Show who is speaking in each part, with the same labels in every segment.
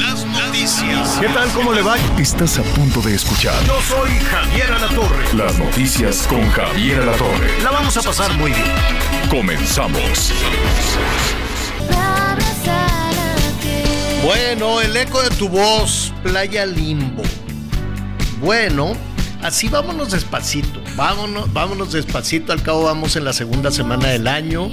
Speaker 1: Las noticias.
Speaker 2: ¿Qué tal? ¿Cómo le va?
Speaker 3: Estás a punto de escuchar
Speaker 1: Yo soy Javier Alatorre.
Speaker 3: las noticias con Javier Alatorre.
Speaker 2: La vamos a pasar muy bien.
Speaker 3: Comenzamos.
Speaker 2: Bueno, el eco de tu voz, Playa Limbo. Bueno, así vámonos despacito. Vámonos, vámonos despacito. Al cabo vamos en la segunda semana del año.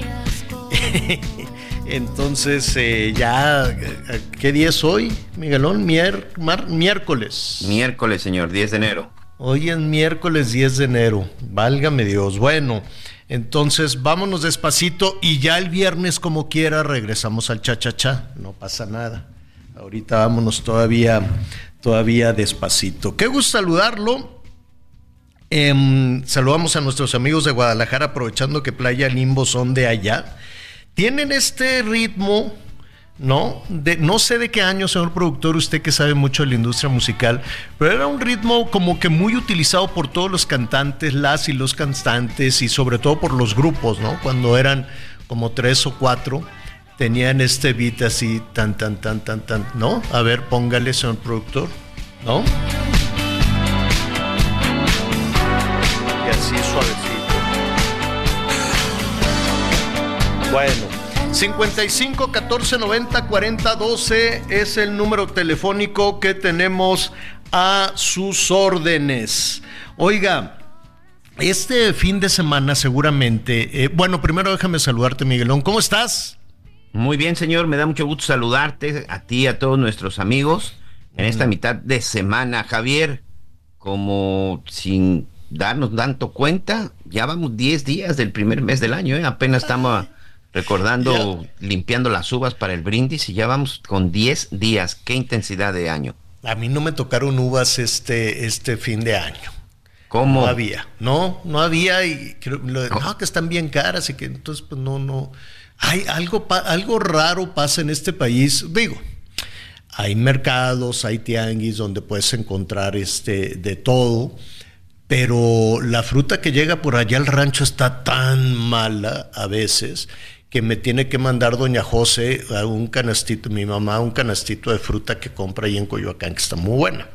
Speaker 2: Entonces, eh, ya, eh, ¿qué día es hoy, Miguelón? Mier- mar- miércoles.
Speaker 4: Miércoles, señor, 10 de enero.
Speaker 2: Hoy es miércoles 10 de enero. Válgame Dios. Bueno, entonces vámonos despacito y ya el viernes como quiera regresamos al cha-cha-cha. No pasa nada. Ahorita vámonos todavía, todavía despacito. Qué gusto saludarlo. Em, saludamos a nuestros amigos de Guadalajara aprovechando que Playa Limbo son de allá. Tienen este ritmo, ¿no? De, no sé de qué año, señor productor, usted que sabe mucho de la industria musical, pero era un ritmo como que muy utilizado por todos los cantantes, las y los cantantes, y sobre todo por los grupos, ¿no? Cuando eran como tres o cuatro, tenían este beat así, tan, tan, tan, tan, tan, ¿no? A ver, póngale, señor productor, ¿no? Y así suavecito. Bueno, 55 14 90 40 12 es el número telefónico que tenemos a sus órdenes. Oiga, este fin de semana seguramente, eh, bueno, primero déjame saludarte Miguelón, ¿cómo estás?
Speaker 4: Muy bien, señor, me da mucho gusto saludarte a ti y a todos nuestros amigos en esta mitad de semana. Javier, como sin darnos tanto cuenta, ya vamos 10 días del primer mes del año, ¿eh? apenas estamos recordando, limpiando las uvas para el brindis y ya vamos con 10 días. Qué intensidad de año.
Speaker 2: A mí no me tocaron uvas este, este fin de año.
Speaker 4: ¿Cómo?
Speaker 2: No había, no, no había y creo, lo- no, que están bien caras y que entonces pues no, no. Hay algo, algo raro pasa en este país, digo, hay mercados, hay tianguis donde puedes encontrar este, de todo, pero la fruta que llega por allá al rancho está tan mala a veces que me tiene que mandar doña José a un canastito, mi mamá, un canastito de fruta que compra ahí en Coyoacán, que está muy buena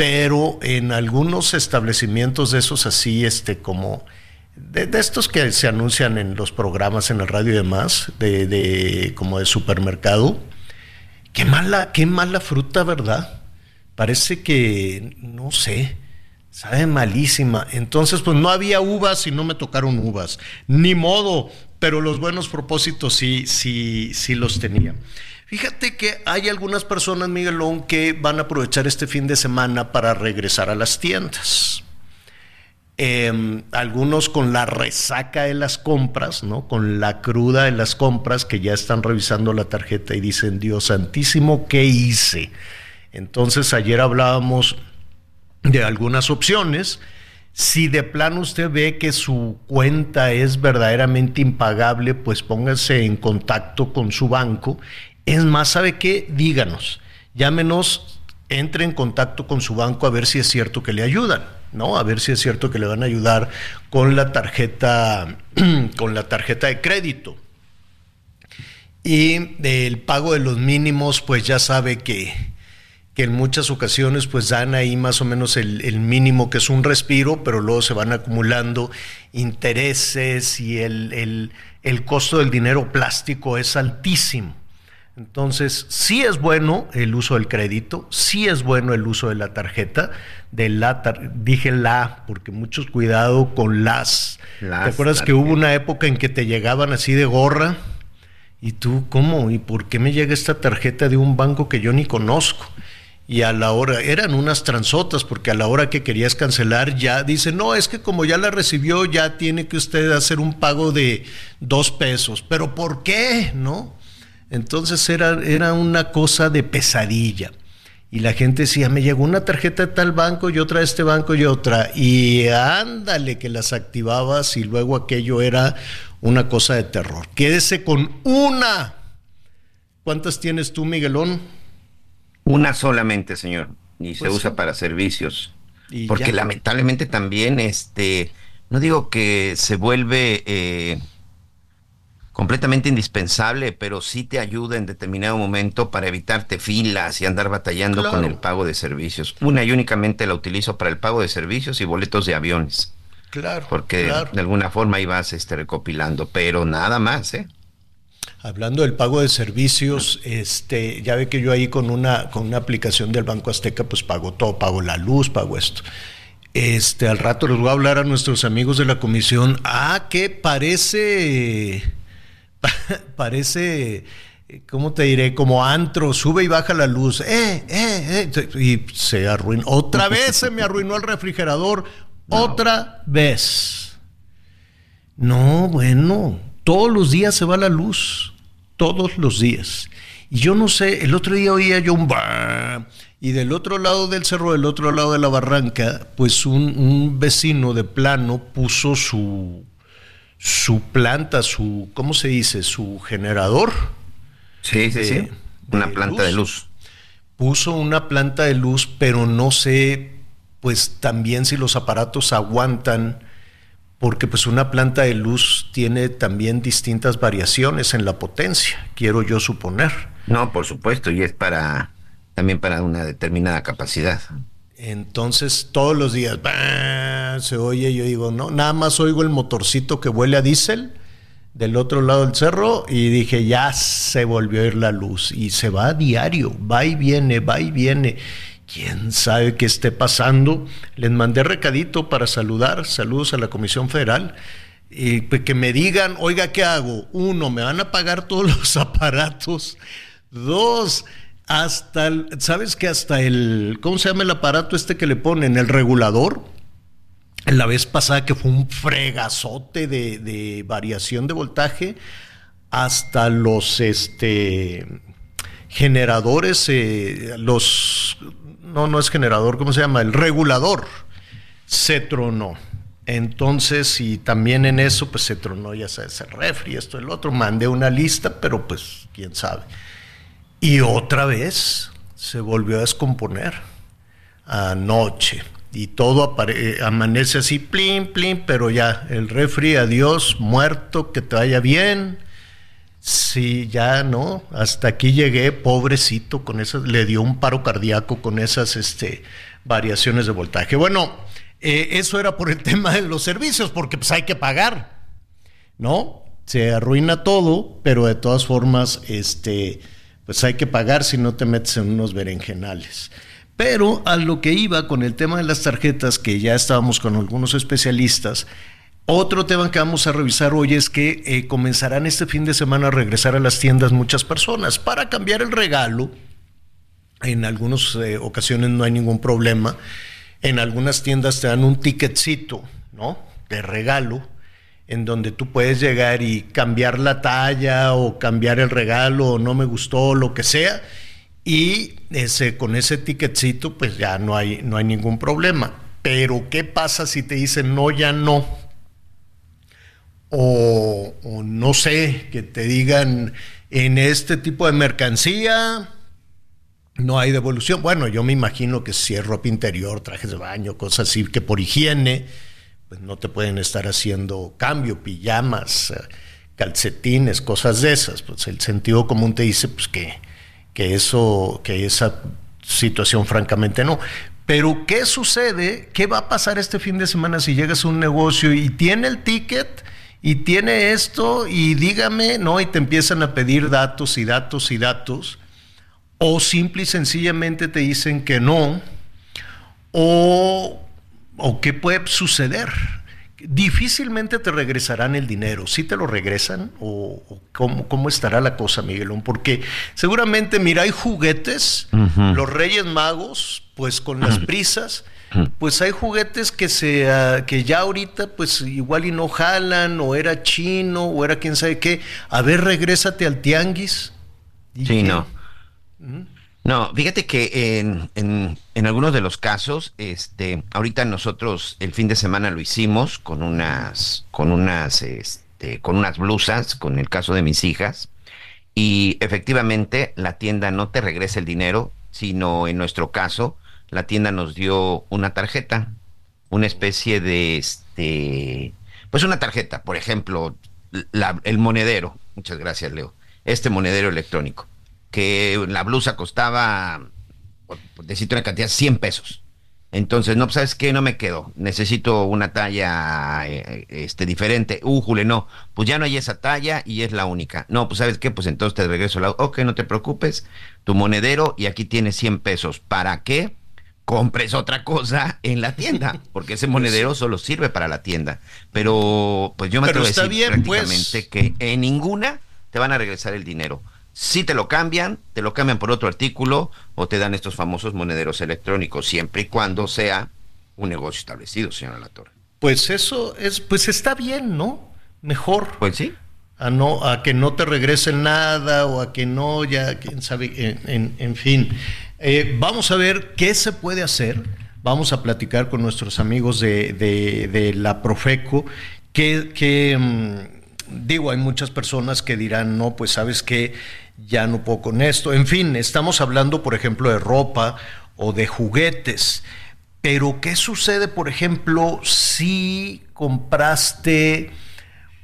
Speaker 2: pero en algunos establecimientos de esos así, este, como de, estos que se anuncian en los programas, en el radio y demás, de, de como de supermercado, qué mala, qué mala fruta, ¿verdad? Parece que, no sé, sabe malísima. Entonces, pues no había uvas y no me tocaron uvas. Ni modo, pero los buenos propósitos sí, sí, sí los tenía. Fíjate que hay algunas personas, Miguelón, que van a aprovechar este fin de semana para regresar a las tiendas. Eh, algunos con la resaca de las compras, ¿no? Con la cruda de las compras que ya están revisando la tarjeta y dicen, Dios santísimo, ¿qué hice? Entonces ayer hablábamos de algunas opciones. Si de plano usted ve que su cuenta es verdaderamente impagable, pues póngase en contacto con su banco. Es más, ¿sabe qué? Díganos, llámenos, entre en contacto con su banco a ver si es cierto que le ayudan, ¿no? A ver si es cierto que le van a ayudar con la tarjeta, con la tarjeta de crédito. Y el pago de los mínimos, pues ya sabe que, que en muchas ocasiones pues dan ahí más o menos el, el, mínimo que es un respiro, pero luego se van acumulando intereses y el, el, el costo del dinero plástico es altísimo. Entonces, sí es bueno el uso del crédito, sí es bueno el uso de la tarjeta, de la tar dije la, porque muchos cuidado con las. las ¿Te acuerdas tarjetas. que hubo una época en que te llegaban así de gorra? ¿Y tú cómo? ¿Y por qué me llega esta tarjeta de un banco que yo ni conozco? Y a la hora, eran unas transotas, porque a la hora que querías cancelar ya dice, no, es que como ya la recibió, ya tiene que usted hacer un pago de dos pesos. ¿Pero por qué? ¿No? Entonces era, era una cosa de pesadilla. Y la gente decía, me llegó una tarjeta de tal banco y otra de este banco y otra. Y ándale que las activabas y luego aquello era una cosa de terror. Quédese con una. ¿Cuántas tienes tú, Miguelón?
Speaker 4: Una solamente, señor. Y se
Speaker 2: Pues
Speaker 4: usa
Speaker 2: sí.
Speaker 4: para servicios.
Speaker 2: Y
Speaker 4: Porque
Speaker 2: ya.
Speaker 4: lamentablemente también, este, no digo que se vuelve eh, completamente indispensable, pero sí te ayuda en determinado momento para evitarte filas y andar batallando
Speaker 2: Claro.
Speaker 4: con el pago de servicios. Una y únicamente la utilizo para el pago de servicios y boletos de aviones,
Speaker 2: Claro.
Speaker 4: porque
Speaker 2: claro.
Speaker 4: de alguna forma ahí vas este, recopilando, pero nada más, ¿eh?
Speaker 2: Hablando del pago de servicios, este, ya ve que yo ahí con una, con una aplicación del Banco Azteca, pues pago todo, pago la luz, pago esto. Este, al rato les voy a hablar a nuestros amigos de la comisión. Ah, que parece, parece, ¿cómo te diré? Como antro, sube y baja la luz. Eh, eh, eh, y se arruinó. Otra vez se me arruinó el refrigerador. Otra vez. No, bueno, todos los días se va la luz, todos los días. Y yo no sé, el otro día oía yo un bah, y del otro lado del cerro, del otro lado de la barranca, pues un, un vecino de plano puso su, su planta, su, ¿cómo se dice? Su generador.
Speaker 4: Sí, sí,
Speaker 2: De-
Speaker 4: sí. Una planta de
Speaker 2: luz. Puso una planta de luz, pero no sé, pues también si los aparatos aguantan porque pues una planta de luz tiene también distintas variaciones en la potencia, quiero yo suponer.
Speaker 4: No, por supuesto, y es para también para una determinada capacidad.
Speaker 2: Entonces todos los días ¡bah! se oye, yo digo, no, nada más oigo el motorcito que huele a diésel del otro lado del cerro y dije, ya se volvió a ir la luz y se va a diario, va y viene, va y viene. ¿Quién sabe qué esté pasando? Les mandé recadito para saludar, saludos a la Comisión Federal, y pues que me digan, oiga, ¿qué hago? Uno, me van a pagar todos los aparatos. Dos, hasta el, ¿sabes que hasta el, ¿cómo se llama el aparato este que le ponen? El regulador. La vez pasada que fue un fregazote de, variación de voltaje, hasta los este generadores, eh, los no, no es generador, ¿cómo se llama? El regulador se tronó. Entonces, y también en eso, pues se tronó, ya sabes, el refri, esto, el otro. Mandé una lista, pero pues, quién sabe. Y otra vez se volvió a descomponer anoche. Y todo eh, amanece así, plin, plin, pero ya, el refri, adiós, muerto, que te vaya bien. Sí, ya no, hasta aquí llegué, pobrecito, con esas, le dio un paro cardíaco con esas este, variaciones de voltaje. Bueno, eh, eso era por el tema de los servicios, porque pues hay que pagar, ¿no? Se arruina todo, pero de todas formas, este, pues hay que pagar si no te metes en unos berenjenales. Pero a lo que iba con el tema de las tarjetas, que ya estábamos con algunos especialistas, otro tema que vamos a revisar hoy es que eh, comenzarán este fin de semana a regresar a las tiendas muchas personas para cambiar el regalo. En algunas eh, ocasiones no hay ningún problema. En algunas tiendas te dan un ticketcito, ¿no? De regalo, en donde tú puedes llegar y cambiar la talla o cambiar el regalo o no me gustó, lo que sea. Y ese, con ese ticketcito, pues ya no hay, no hay ningún problema. Pero, ¿qué pasa si te dicen no, ya no? O, no sé, que te digan en este tipo de mercancía no hay devolución. Bueno, yo me imagino que si es ropa interior, trajes de baño, cosas así, que por higiene, pues no te pueden estar haciendo cambio, pijamas, eh, calcetines, cosas de esas. Pues el sentido común te dice pues que, que eso, que esa situación francamente no. Pero ¿qué sucede? ¿Qué va a pasar este fin de semana si llegas a un negocio y tiene el ticket y tiene esto y dígame, no, y te empiezan a pedir datos y datos y datos, o simple y sencillamente te dicen que no, o, o qué puede suceder? Difícilmente te regresarán el dinero. ¿Sí te lo regresan? ¿O, o cómo, cómo, estará la cosa, Miguelón? Porque seguramente, mira, hay juguetes, uh -huh. los Reyes Magos, pues con las prisas, pues hay juguetes que se uh, que ya ahorita pues igual y no jalan o era chino o era quién sabe qué. A ver regrésate al tianguis.
Speaker 4: Sí, no. No, fíjate que en, en, en, algunos de los casos, este, ahorita nosotros el fin de semana lo hicimos con unas, con unas, este, con unas blusas, con el caso de mis hijas, y efectivamente la tienda no te regresa el dinero, sino en nuestro caso, la tienda nos dio una tarjeta, una especie de, este, pues una tarjeta, por ejemplo, la, el monedero, muchas gracias Leo, este monedero electrónico que la blusa costaba, por decirte una cantidad, 100 pesos. Entonces, no, pues, ¿sabes qué? No me quedo. Necesito una talla eh, este, diferente. Uh, Jule, no. Pues ya no hay esa talla y es la única. No, pues ¿sabes qué? Pues entonces te regreso la... Ok, no te preocupes. Tu monedero y aquí tienes 100 pesos. ¿Para qué? Compres otra cosa en la tienda. Porque ese monedero solo sirve para la tienda. Pero, pues yo me atrevo a decir bien, pues. prácticamente que en ninguna te van a regresar el dinero. Si te lo cambian, te lo cambian por otro artículo o te dan estos famosos monederos electrónicos, siempre y cuando sea un negocio establecido, señora Latorre.
Speaker 2: Pues eso es, pues está bien, ¿no? Mejor.
Speaker 4: Pues sí.
Speaker 2: A no, a que no te regresen nada o a que no, ya, quién sabe, en, fin. Eh, vamos a ver qué se puede hacer. Vamos a platicar con nuestros amigos de, la Profeco, que, que mm, digo, hay muchas personas que dirán, no, pues sabes que ya no puedo con esto. En fin, estamos hablando, por ejemplo, de ropa o de juguetes. Pero, ¿qué sucede, por ejemplo, si compraste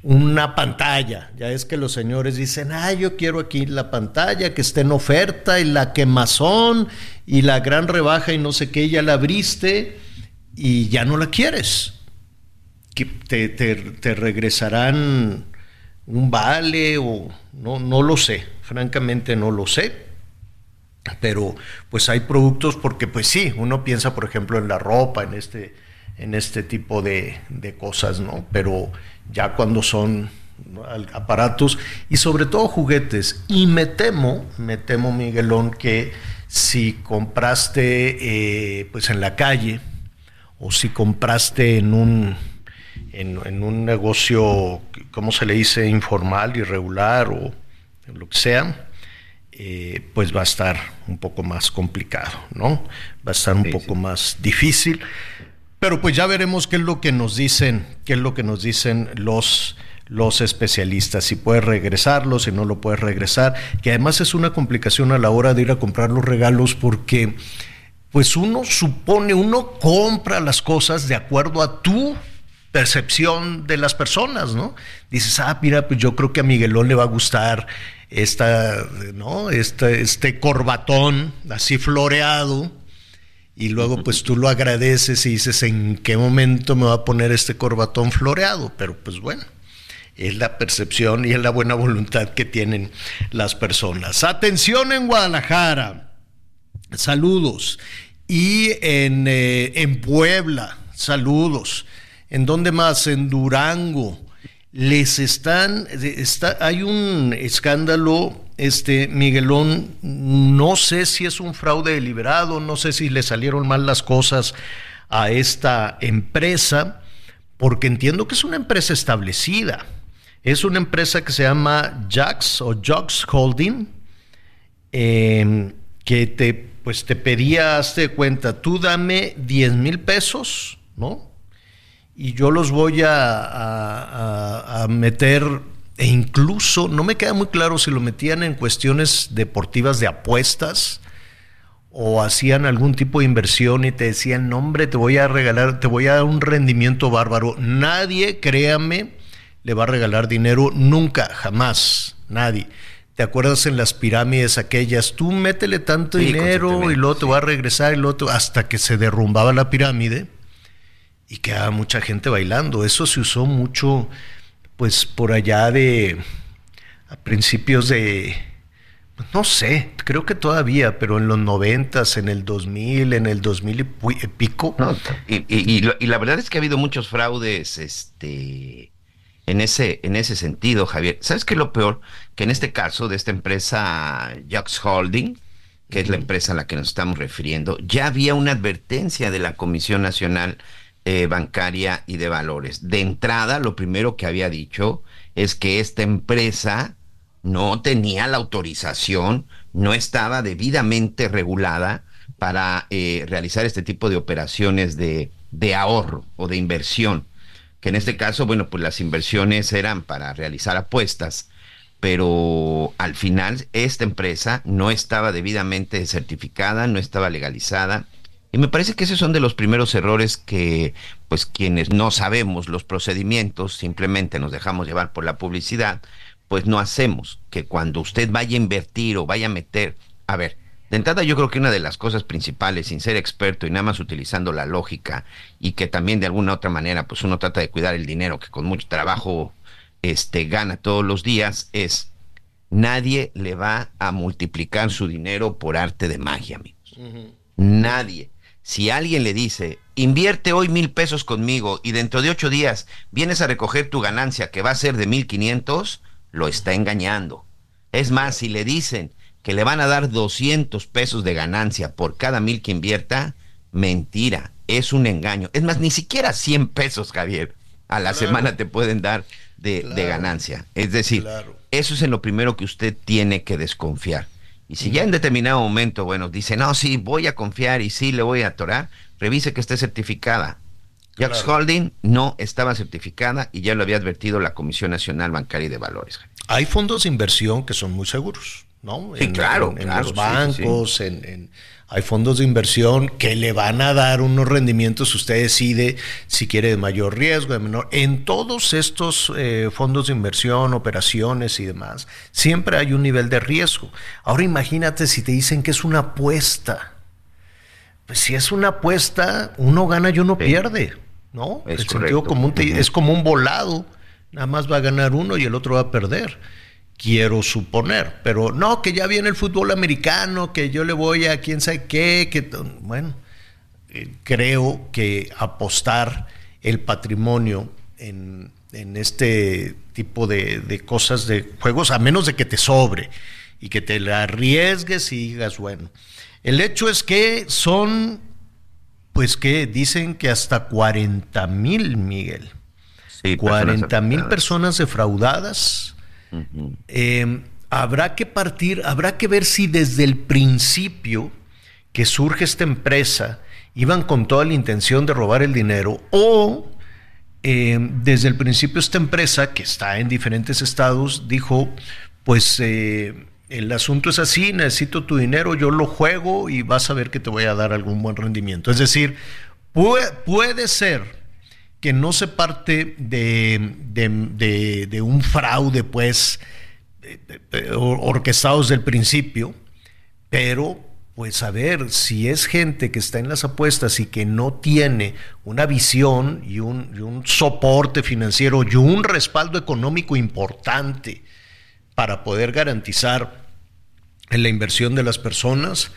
Speaker 2: una pantalla? Ya es que los señores dicen, ah, yo quiero aquí la pantalla que esté en oferta y la quemazón y la gran rebaja y no sé qué, ya la abriste y ya no la quieres. Te, te, te regresarán un vale o no, no lo sé, francamente no lo sé. Pero pues hay productos porque pues sí, uno piensa por ejemplo en la ropa, en este, en este tipo de, de cosas, ¿no? Pero ya cuando son aparatos y sobre todo juguetes. Y me temo, me temo Miguelón, que si compraste eh, pues en la calle o si compraste en un en, un negocio, ¿cómo se le dice? Informal, irregular o lo que sea, eh, pues va a estar un poco más complicado, ¿no? Va a estar un poco más difícil. Pero pues ya veremos qué es lo que nos dicen, qué es lo que nos dicen los, los especialistas, si puedes regresarlo, si no lo puedes regresar, que además es una complicación a la hora de ir a comprar los regalos porque pues uno supone, uno compra las cosas de acuerdo a tu percepción de las personas, ¿no? Dices, ah, mira, pues yo creo que a Miguelón le va a gustar esta, ¿no? Este, este corbatón así floreado. Y luego pues tú lo agradeces y dices, ¿en qué momento me va a poner este corbatón floreado? Pero pues bueno, es la percepción y es la buena voluntad que tienen las personas. Atención en Guadalajara, saludos. Y en, eh, en Puebla, saludos. ¿En dónde más? En Durango. Les están, está, hay un escándalo, este Miguelón, no sé si es un fraude deliberado, no sé si le salieron mal las cosas a esta empresa, porque entiendo que es una empresa establecida. Es una empresa que se llama Jax o Jax Holding, em, que te, pues te pedía, hazte cuenta, tú dame 10 mil pesos, ¿no? y yo los voy a, meter e incluso no me queda muy claro si lo metían en cuestiones deportivas de apuestas o hacían algún tipo de inversión y te decían, no, hombre, te voy a regalar, te voy a dar un rendimiento bárbaro. Nadie, créame, le va a regalar dinero nunca, jamás, nadie. ¿Te acuerdas en las pirámides aquellas? Tú métele tanto dinero y luego te va a regresar y luego hasta que se derrumbaba la pirámide y quedaba mucha gente bailando. Eso se usó mucho, pues por allá de a principios de, no sé, creo que todavía, pero en los noventas, en el 2000, en el 2000 y pico.
Speaker 4: y, la verdad es que ha habido muchos fraudes, este, en ese, en ese sentido, Javier. ¿Sabes qué es lo peor? Que en este caso de esta empresa Jux Holding, que es la empresa a la que nos estamos refiriendo, ya había una advertencia de la Comisión Nacional eh, bancaria y de valores. De entrada, lo primero que había dicho es que esta empresa no tenía la autorización, no estaba debidamente regulada para eh, realizar este tipo de operaciones de, de ahorro o de inversión. Que en este caso, bueno, pues las inversiones eran para realizar apuestas, pero al final esta empresa no estaba debidamente certificada, no estaba legalizada. Y me parece que esos son de los primeros errores que, pues quienes no sabemos los procedimientos, simplemente nos dejamos llevar por la publicidad, pues no hacemos. Que cuando usted vaya a invertir o vaya a meter, a ver, de entrada yo creo que una de las cosas principales, sin ser experto y nada más utilizando la lógica y que también de alguna otra manera pues uno trata de cuidar el dinero que con mucho trabajo este gana todos los días es nadie le va a multiplicar su dinero por arte de magia, amigos. Nadie. Si alguien le dice, invierte hoy mil pesos conmigo y dentro de ocho días vienes a recoger tu ganancia que va a ser de mil quinientos, lo está engañando. Es más, si le dicen, que le van a dar 200 pesos de ganancia por cada mil que invierta, mentira, es un engaño. Es más, ni siquiera 100 pesos, Javier, a la semana te pueden dar de, ganancia. Es decir, eso es en lo primero que usted tiene que desconfiar. Y si ya en determinado momento, bueno, dice, no, sí, voy a confiar y sí le voy a atorar, revise que esté certificada. Jax Holding no estaba certificada y ya lo había advertido la Comisión Nacional Bancaria y de Valores.
Speaker 2: Hay fondos de inversión que son muy seguros. ¿no?
Speaker 4: en, claro,
Speaker 2: en, los bancos, En, hay fondos de inversión que le van a dar unos rendimientos, usted decide si quiere de mayor riesgo, de menor. En todos estos eh, fondos de inversión, operaciones y demás, siempre hay un nivel de riesgo. Ahora imagínate si te dicen que es una apuesta. Pues si es una apuesta, uno gana y uno pierde, ¿no?
Speaker 4: Es
Speaker 2: el sentido común es como un volado, nada más va a ganar uno y el otro va a perder quiero suponer, pero no, que ya viene el fútbol americano, que yo le voy a quién sabe qué, que bueno, eh, creo que apostar el patrimonio en, este tipo de, de, cosas, de juegos, a menos de que te sobre y que te la arriesgues y digas, bueno, el hecho es que son, pues que dicen que hasta 40 mil, Miguel. Sí, 40 mil personas defraudadas Em, habrá que partir, habrá que ver si desde el principio que surge esta empresa iban con toda la intención de robar el dinero o em, desde el principio esta empresa que está en diferentes estados dijo, pues eh, el asunto es así, necesito tu dinero, yo lo juego y vas a ver que te voy a dar algún buen rendimiento. Es decir, puede ser que no se parte de, de, un fraude, pues, orquestado desde el principio, pero pues a ver, si es gente que está en las apuestas y que no tiene una visión y un, y un, soporte financiero y un respaldo económico importante para poder garantizar la inversión de las personas,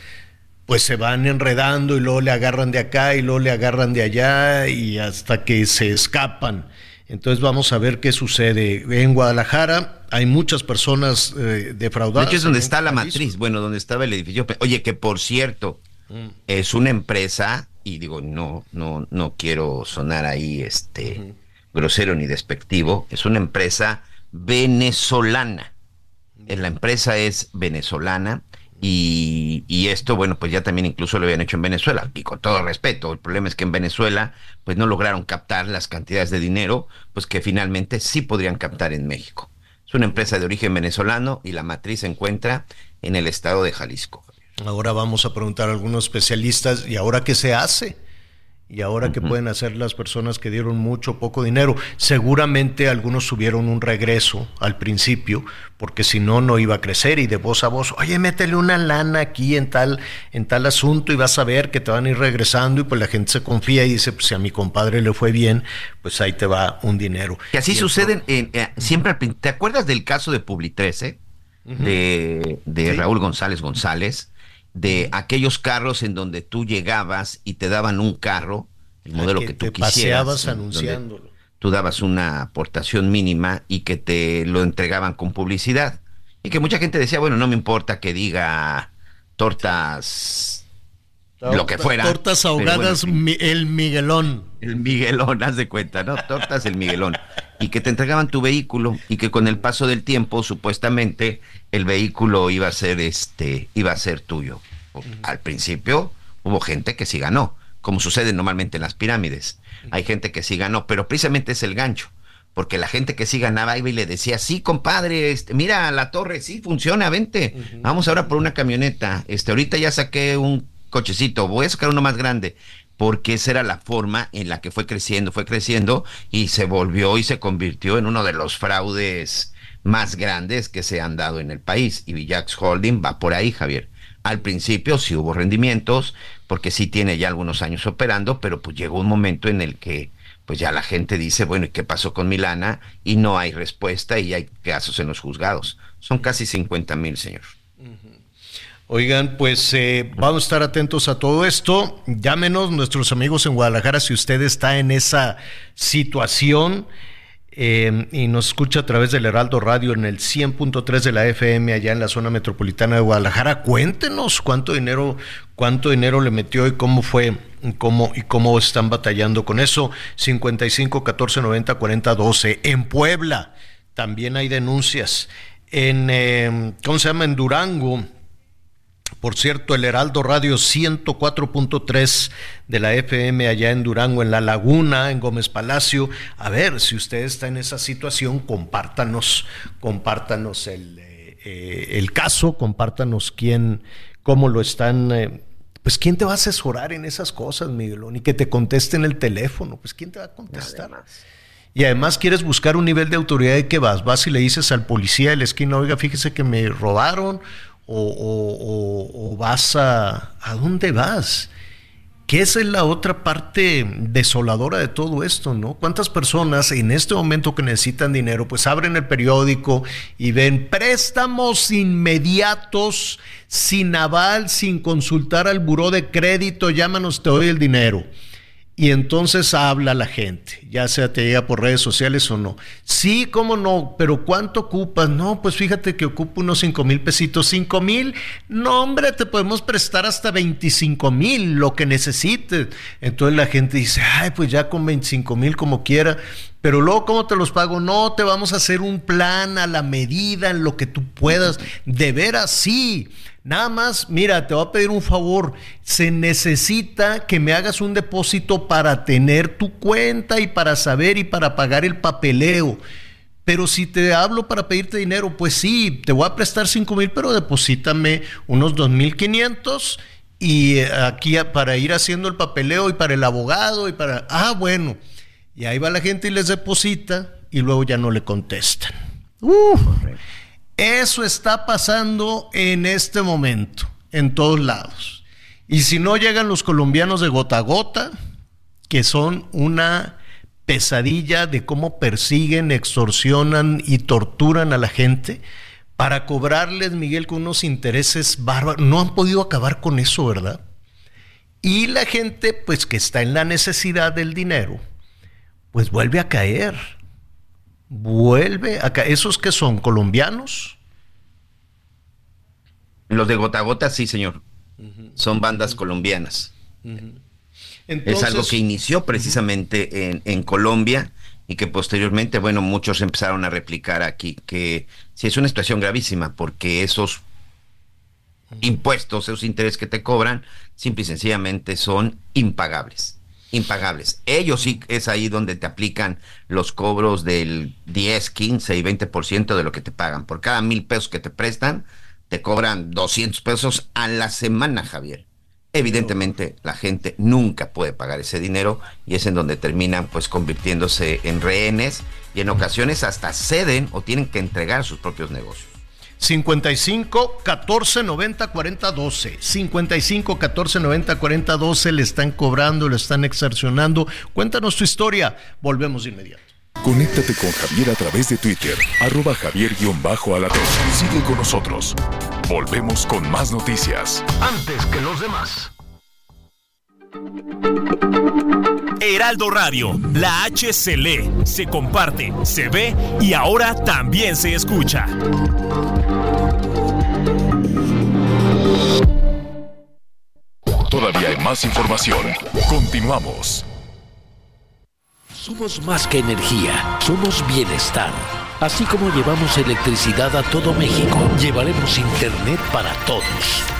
Speaker 2: pues se van enredando y luego le agarran de acá y luego le agarran de allá y hasta que se escapan. Entonces vamos a ver qué sucede. En Guadalajara hay muchas personas eh, defraudadas.
Speaker 4: De hecho es donde está la matriz, bueno, donde estaba el edificio. Oye, que por cierto, mm. es una empresa, y digo, no, no, no quiero sonar ahí este grosero ni despectivo, es una empresa venezolana. La empresa es venezolana y, esto, bueno, pues ya también incluso lo habían hecho en Venezuela, y con todo respeto, el problema es que en Venezuela, pues no lograron captar las cantidades de dinero, pues que finalmente sí podrían captar en México. Es una empresa de origen venezolano y la matriz se encuentra en el estado de Jalisco.
Speaker 2: Ahora vamos a preguntar a algunos especialistas, ¿y ahora qué se hace? Y ahora qué pueden hacer las personas que dieron mucho o poco dinero. Seguramente algunos tuvieron un regreso al principio, porque si no, no iba a crecer y de voz a voz, oye, métele una lana aquí en tal, en tal asunto y vas a ver que te van a ir regresando y pues la gente se confía y dice, pues si a mi compadre le fue bien, pues ahí te va un dinero.
Speaker 4: Y así suceden, eh, siempre, ¿te acuerdas del caso de Publi 13? De, de Raúl González González, de aquellos carros en donde tú llegabas y te daban un carro, el modelo que, tú te quisieras.
Speaker 2: anunciándolo.
Speaker 4: Tú dabas una aportación mínima y que te lo entregaban con publicidad. Y que mucha gente decía, bueno, no me importa que diga tortas, lo que fuera.
Speaker 2: Tortas ahogadas, el Miguelón.
Speaker 4: El Miguelón, haz de cuenta, ¿no? Tortas el Miguelón. Y que te entregaban tu vehículo y que con el paso del tiempo supuestamente el vehículo iba a ser este iba a ser tuyo. Al principio hubo gente que sí ganó, como sucede normalmente en las pirámides. Hay gente que sí ganó, pero precisamente es el gancho porque la gente que sí ganaba iba y le decía, sí, compadre, este, mira la torre, sí, funciona, vente, vamos ahora por una camioneta, este, ahorita ya saqué un cochecito, voy a sacar uno más grande, porque esa era la forma en la que fue creciendo, fue creciendo y se volvió y se convirtió en uno de los fraudes más grandes que se han dado en el país. Y Villax Holding va por ahí, Javier. Al principio sí hubo rendimientos, porque sí tiene ya algunos años operando, pero pues llegó un momento en el que pues ya la gente dice, bueno, ¿y qué pasó con Milana? Y no hay respuesta y hay casos en los juzgados. Son casi 50 mil, señor.
Speaker 2: Oigan, pues eh, vamos a estar atentos a todo esto. Llámenos nuestros amigos en Guadalajara si usted está en esa situación eh, y nos escucha a través del Heraldo Radio en el 100.3 de la FM allá en la zona metropolitana de Guadalajara. Cuéntenos cuánto dinero, cuánto dinero le metió y cómo fue, cómo y cómo están batallando con eso. 55 14 90 40 12. En Puebla también hay denuncias. En, eh, ¿cómo se llama? En Durango por cierto, el Heraldo Radio 104.3 de la FM allá en Durango, en La Laguna, en Gómez Palacio. A ver, si usted está en esa situación, compártanos, compártanos el, eh, el caso, compártanos quién, cómo lo están... Eh, pues quién te va a asesorar en esas cosas, Miguel, ni que te conteste en el teléfono, pues quién te va a contestar. Y además quieres buscar un nivel de autoridad de que vas, vas y le dices al policía de la esquina, oiga, fíjese que me robaron o, vas a... ¿A dónde vas? Que esa es la otra parte desoladora de todo esto, ¿no? ¿Cuántas personas en este momento que necesitan dinero, pues abren el periódico y ven préstamos inmediatos, sin aval, sin consultar al buró de crédito, llámanos, te doy el dinero y entonces habla la gente, ya sea te llega por redes sociales o no. Sí, cómo no, pero ¿cuánto ocupas? No, pues fíjate que ocupo unos 5 mil pesitos. 5 mil, no hombre, te podemos prestar hasta 25 mil, lo que necesites. Entonces la gente dice, ay, pues ya con 25 mil como quiera. Pero luego, ¿cómo te los pago? No, te vamos a hacer un plan a la medida, en lo que tú puedas. De veras, sí. Nada más, mira, te voy a pedir un favor. Se necesita que me hagas un depósito para tener tu cuenta y para saber y para pagar el papeleo. Pero si te hablo para pedirte dinero, pues sí, te voy a prestar 5 mil, pero deposítame unos 2.500 y eh, aquí para ir haciendo el papeleo y para el abogado y para... Ah, bueno. Y ahí va la gente y les deposita y luego ya no le contestan. Uf. Eso está pasando en este momento, en todos lados. Y si no llegan los colombianos de gota a gota, que son una pesadilla de cómo persiguen, extorsionan y torturan a la gente para cobrarles, Miguel, con unos intereses bárbaros. No han podido acabar con eso, ¿verdad? Y la gente, pues que está en la necesidad del dinero, pues vuelve a caer vuelve acá. ¿Esos que son colombianos?
Speaker 4: Los de Gota Gota, sí, señor. Son bandas colombianas. es algo que inició precisamente en, Colombia y que posteriormente, bueno, muchos empezaron a replicar aquí, que sí es una situación gravísima porque esos impuestos, esos intereses que te cobran, simple y sencillamente son impagables impagables. Ellos sí es ahí donde te aplican los cobros del 10, 15 y 20% de lo que te pagan. Por cada mil pesos que te prestan, te cobran 200 pesos a la semana, Javier. Evidentemente la gente nunca puede pagar ese dinero y es en donde terminan pues convirtiéndose en rehenes y en ocasiones hasta ceden o tienen que entregar sus propios negocios.
Speaker 2: 55 14 90 40 12. 55 14 90 40 12 le están cobrando, le están exercionando. Cuéntanos tu historia. Volvemos de inmediato.
Speaker 3: Conéctate con Javier a través de Twitter, arroba javier-alatón. Sigue con nosotros. Volvemos con más noticias.
Speaker 1: Antes que los demás.
Speaker 5: Heraldo Radio, la H se lee, se comparte, se ve y ahora también se escucha.
Speaker 3: Todavía hay más información. Continuamos.
Speaker 6: Somos más que energía, somos bienestar. Así como llevamos electricidad a todo México, llevaremos Internet para todos.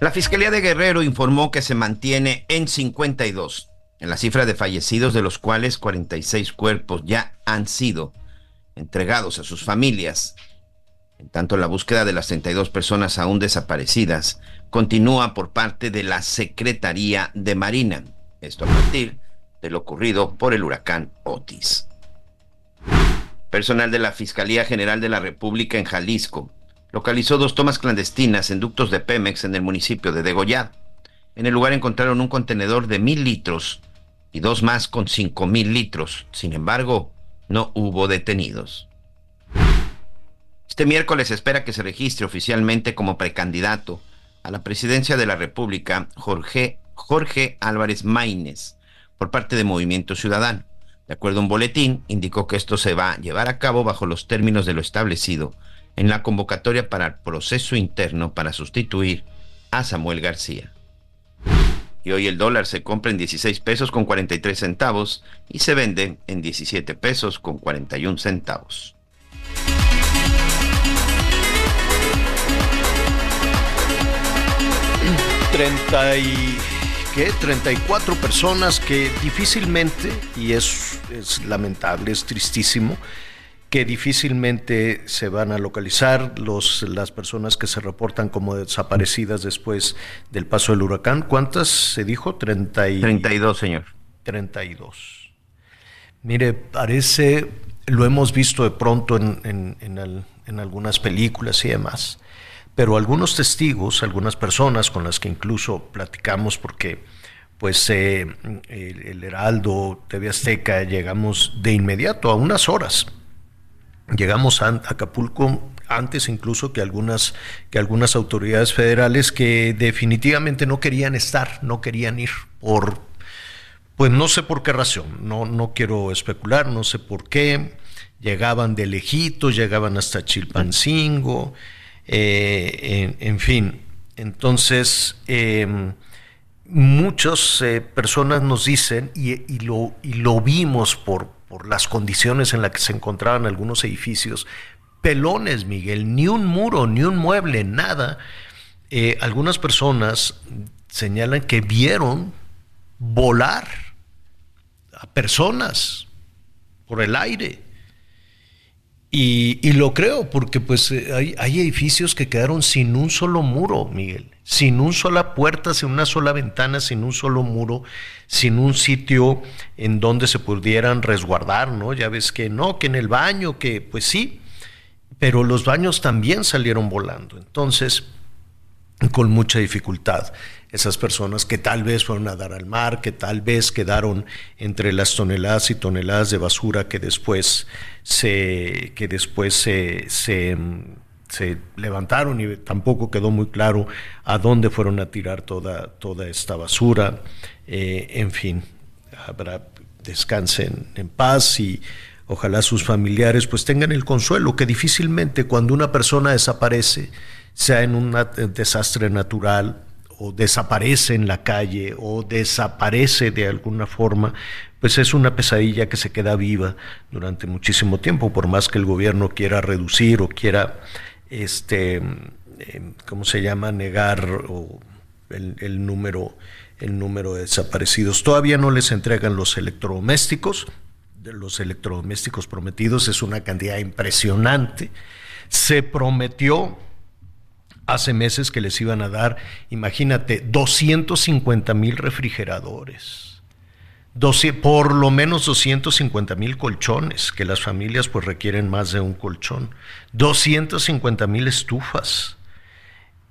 Speaker 4: La Fiscalía de Guerrero informó que se mantiene en 52 en la cifra de fallecidos, de los cuales 46 cuerpos ya han sido entregados a sus familias. En tanto, la búsqueda de las 32 personas aún desaparecidas continúa por parte de la Secretaría de Marina. Esto a partir de lo ocurrido por el huracán Otis. Personal de la Fiscalía General de la República en Jalisco localizó dos tomas clandestinas en ductos de Pemex en el municipio de Degollado. En el lugar encontraron un contenedor de mil litros y dos más con cinco mil litros. Sin embargo, no hubo detenidos. Este miércoles espera que se registre oficialmente como precandidato a la presidencia de la República Jorge, Jorge Álvarez Maínez por parte de Movimiento Ciudadano. De acuerdo a un boletín, indicó que esto se va a llevar a cabo bajo los términos de lo establecido en la convocatoria para el proceso interno para sustituir a Samuel García. Y hoy el dólar se compra en 16 pesos con 43 centavos y se vende en 17 pesos con 41 centavos.
Speaker 2: Treinta y 34 personas que difícilmente, y es, es lamentable, es tristísimo, que difícilmente se van a localizar los, las personas que se reportan como desaparecidas después del paso del huracán. ¿Cuántas se dijo? 30 y...
Speaker 4: 32, señor.
Speaker 2: 32. Mire, parece, lo hemos visto de pronto en, en, en, en algunas películas y demás pero algunos testigos, algunas personas con las que incluso platicamos porque pues eh, el, Heraldo, TV Azteca, llegamos de inmediato, a unas horas. Llegamos a Acapulco antes incluso que algunas, que algunas autoridades federales que definitivamente no querían estar, no querían ir por, pues no sé por qué razón, no, no quiero especular, no sé por qué, llegaban de lejitos, llegaban hasta Chilpancingo, eh, en, fin, entonces eh, muchas personas nos dicen, y, lo, y lo vimos por, por las condiciones en las que se encontraban algunos edificios, pelones, Miguel, ni un muro, ni un mueble, nada. algunas personas señalan que vieron volar a personas por el aire. Y, lo creo, porque pues eh, hay, hay, edificios que quedaron sin un solo muro, Miguel, sin una sola puerta, sin una sola ventana, sin un solo muro, sin un sitio en donde se pudieran resguardar, ¿no? Ya ves que no, que en el baño, que pues sí, pero los baños también salieron volando. Entonces, con mucha dificultad esas personas que tal vez fueron a dar al mar, que tal vez quedaron entre las toneladas y toneladas de basura que después se, que después se, se, levantaron y tampoco quedó muy claro a dónde fueron a tirar toda, toda esta basura. Eh, en fin, habrá, descansen en paz y ojalá sus familiares pues tengan el consuelo que difícilmente cuando una persona desaparece, sea en un desastre natural, o desaparece en la calle o desaparece de alguna forma, pues es una pesadilla que se queda viva durante muchísimo tiempo, por más que el gobierno quiera reducir o quiera, este, em, ¿cómo se llama?, negar el, número, el número de desaparecidos. Todavía no les entregan los electrodomésticos, los electrodomésticos prometidos es una cantidad impresionante. Se prometió hace meses que les iban a dar, imagínate, 250 mil refrigeradores, por lo menos 250 mil colchones, que las familias pues requieren más de un colchón, 250 mil estufas.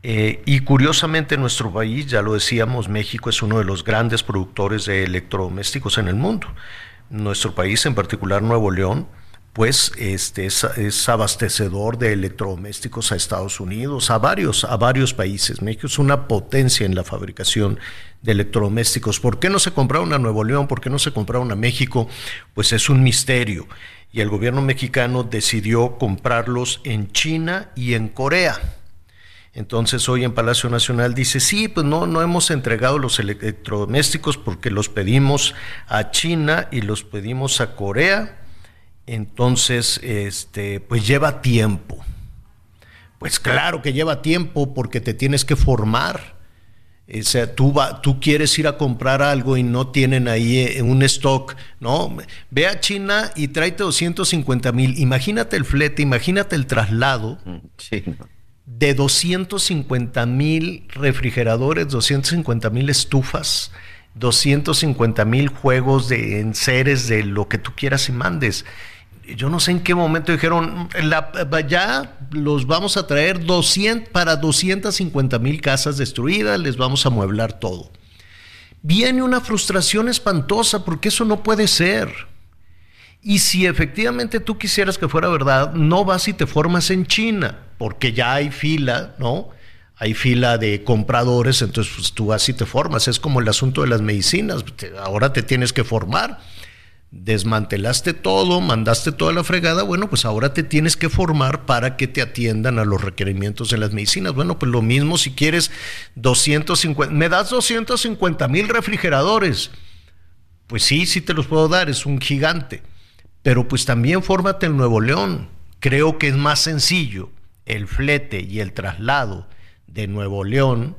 Speaker 2: Eh, y curiosamente nuestro país, ya lo decíamos, México es uno de los grandes productores de electrodomésticos en el mundo. Nuestro país, en particular Nuevo León, pues este es, abastecedor de electrodomésticos a Estados Unidos, a varios, a varios países. México es una potencia en la fabricación de electrodomésticos. ¿Por qué no se compraron a Nuevo León? ¿Por qué no se compraron a México? Pues es un misterio. Y el gobierno mexicano decidió comprarlos en China y en Corea. Entonces hoy en Palacio Nacional dice, sí, pues no, no hemos entregado los electrodomésticos porque los pedimos a China y los pedimos a Corea entonces, este, pues lleva tiempo. Pues claro que lleva tiempo porque te tienes que formar. O sea, tú, va, tú quieres ir a comprar algo y no tienen ahí eh, un stock, ¿no? Ve a China y tráete 250 mil. Imagínate el flete, imagínate el traslado mm, de 250 mil refrigeradores, 250 mil estufas, 250 mil juegos de enseres de lo que tú quieras y mandes yo no sé en qué momento dijeron, ya los vamos a traer 200, para 250 mil casas destruidas, les vamos a mueblar todo. Viene una frustración espantosa porque eso no puede ser. Y si efectivamente tú quisieras que fuera verdad, no vas y te formas en China, porque ya hay fila, ¿no? Hay fila de compradores, entonces pues, tú vas y te formas. Es como el asunto de las medicinas, ahora te tienes que formar desmantelaste todo, mandaste toda la fregada, bueno, pues ahora te tienes que formar para que te atiendan a los requerimientos de las medicinas. Bueno, pues lo mismo si quieres 250, me das 250 mil refrigeradores. Pues sí, sí te los puedo dar, es un gigante. Pero pues también fórmate en Nuevo León. Creo que es más sencillo el flete y el traslado de Nuevo León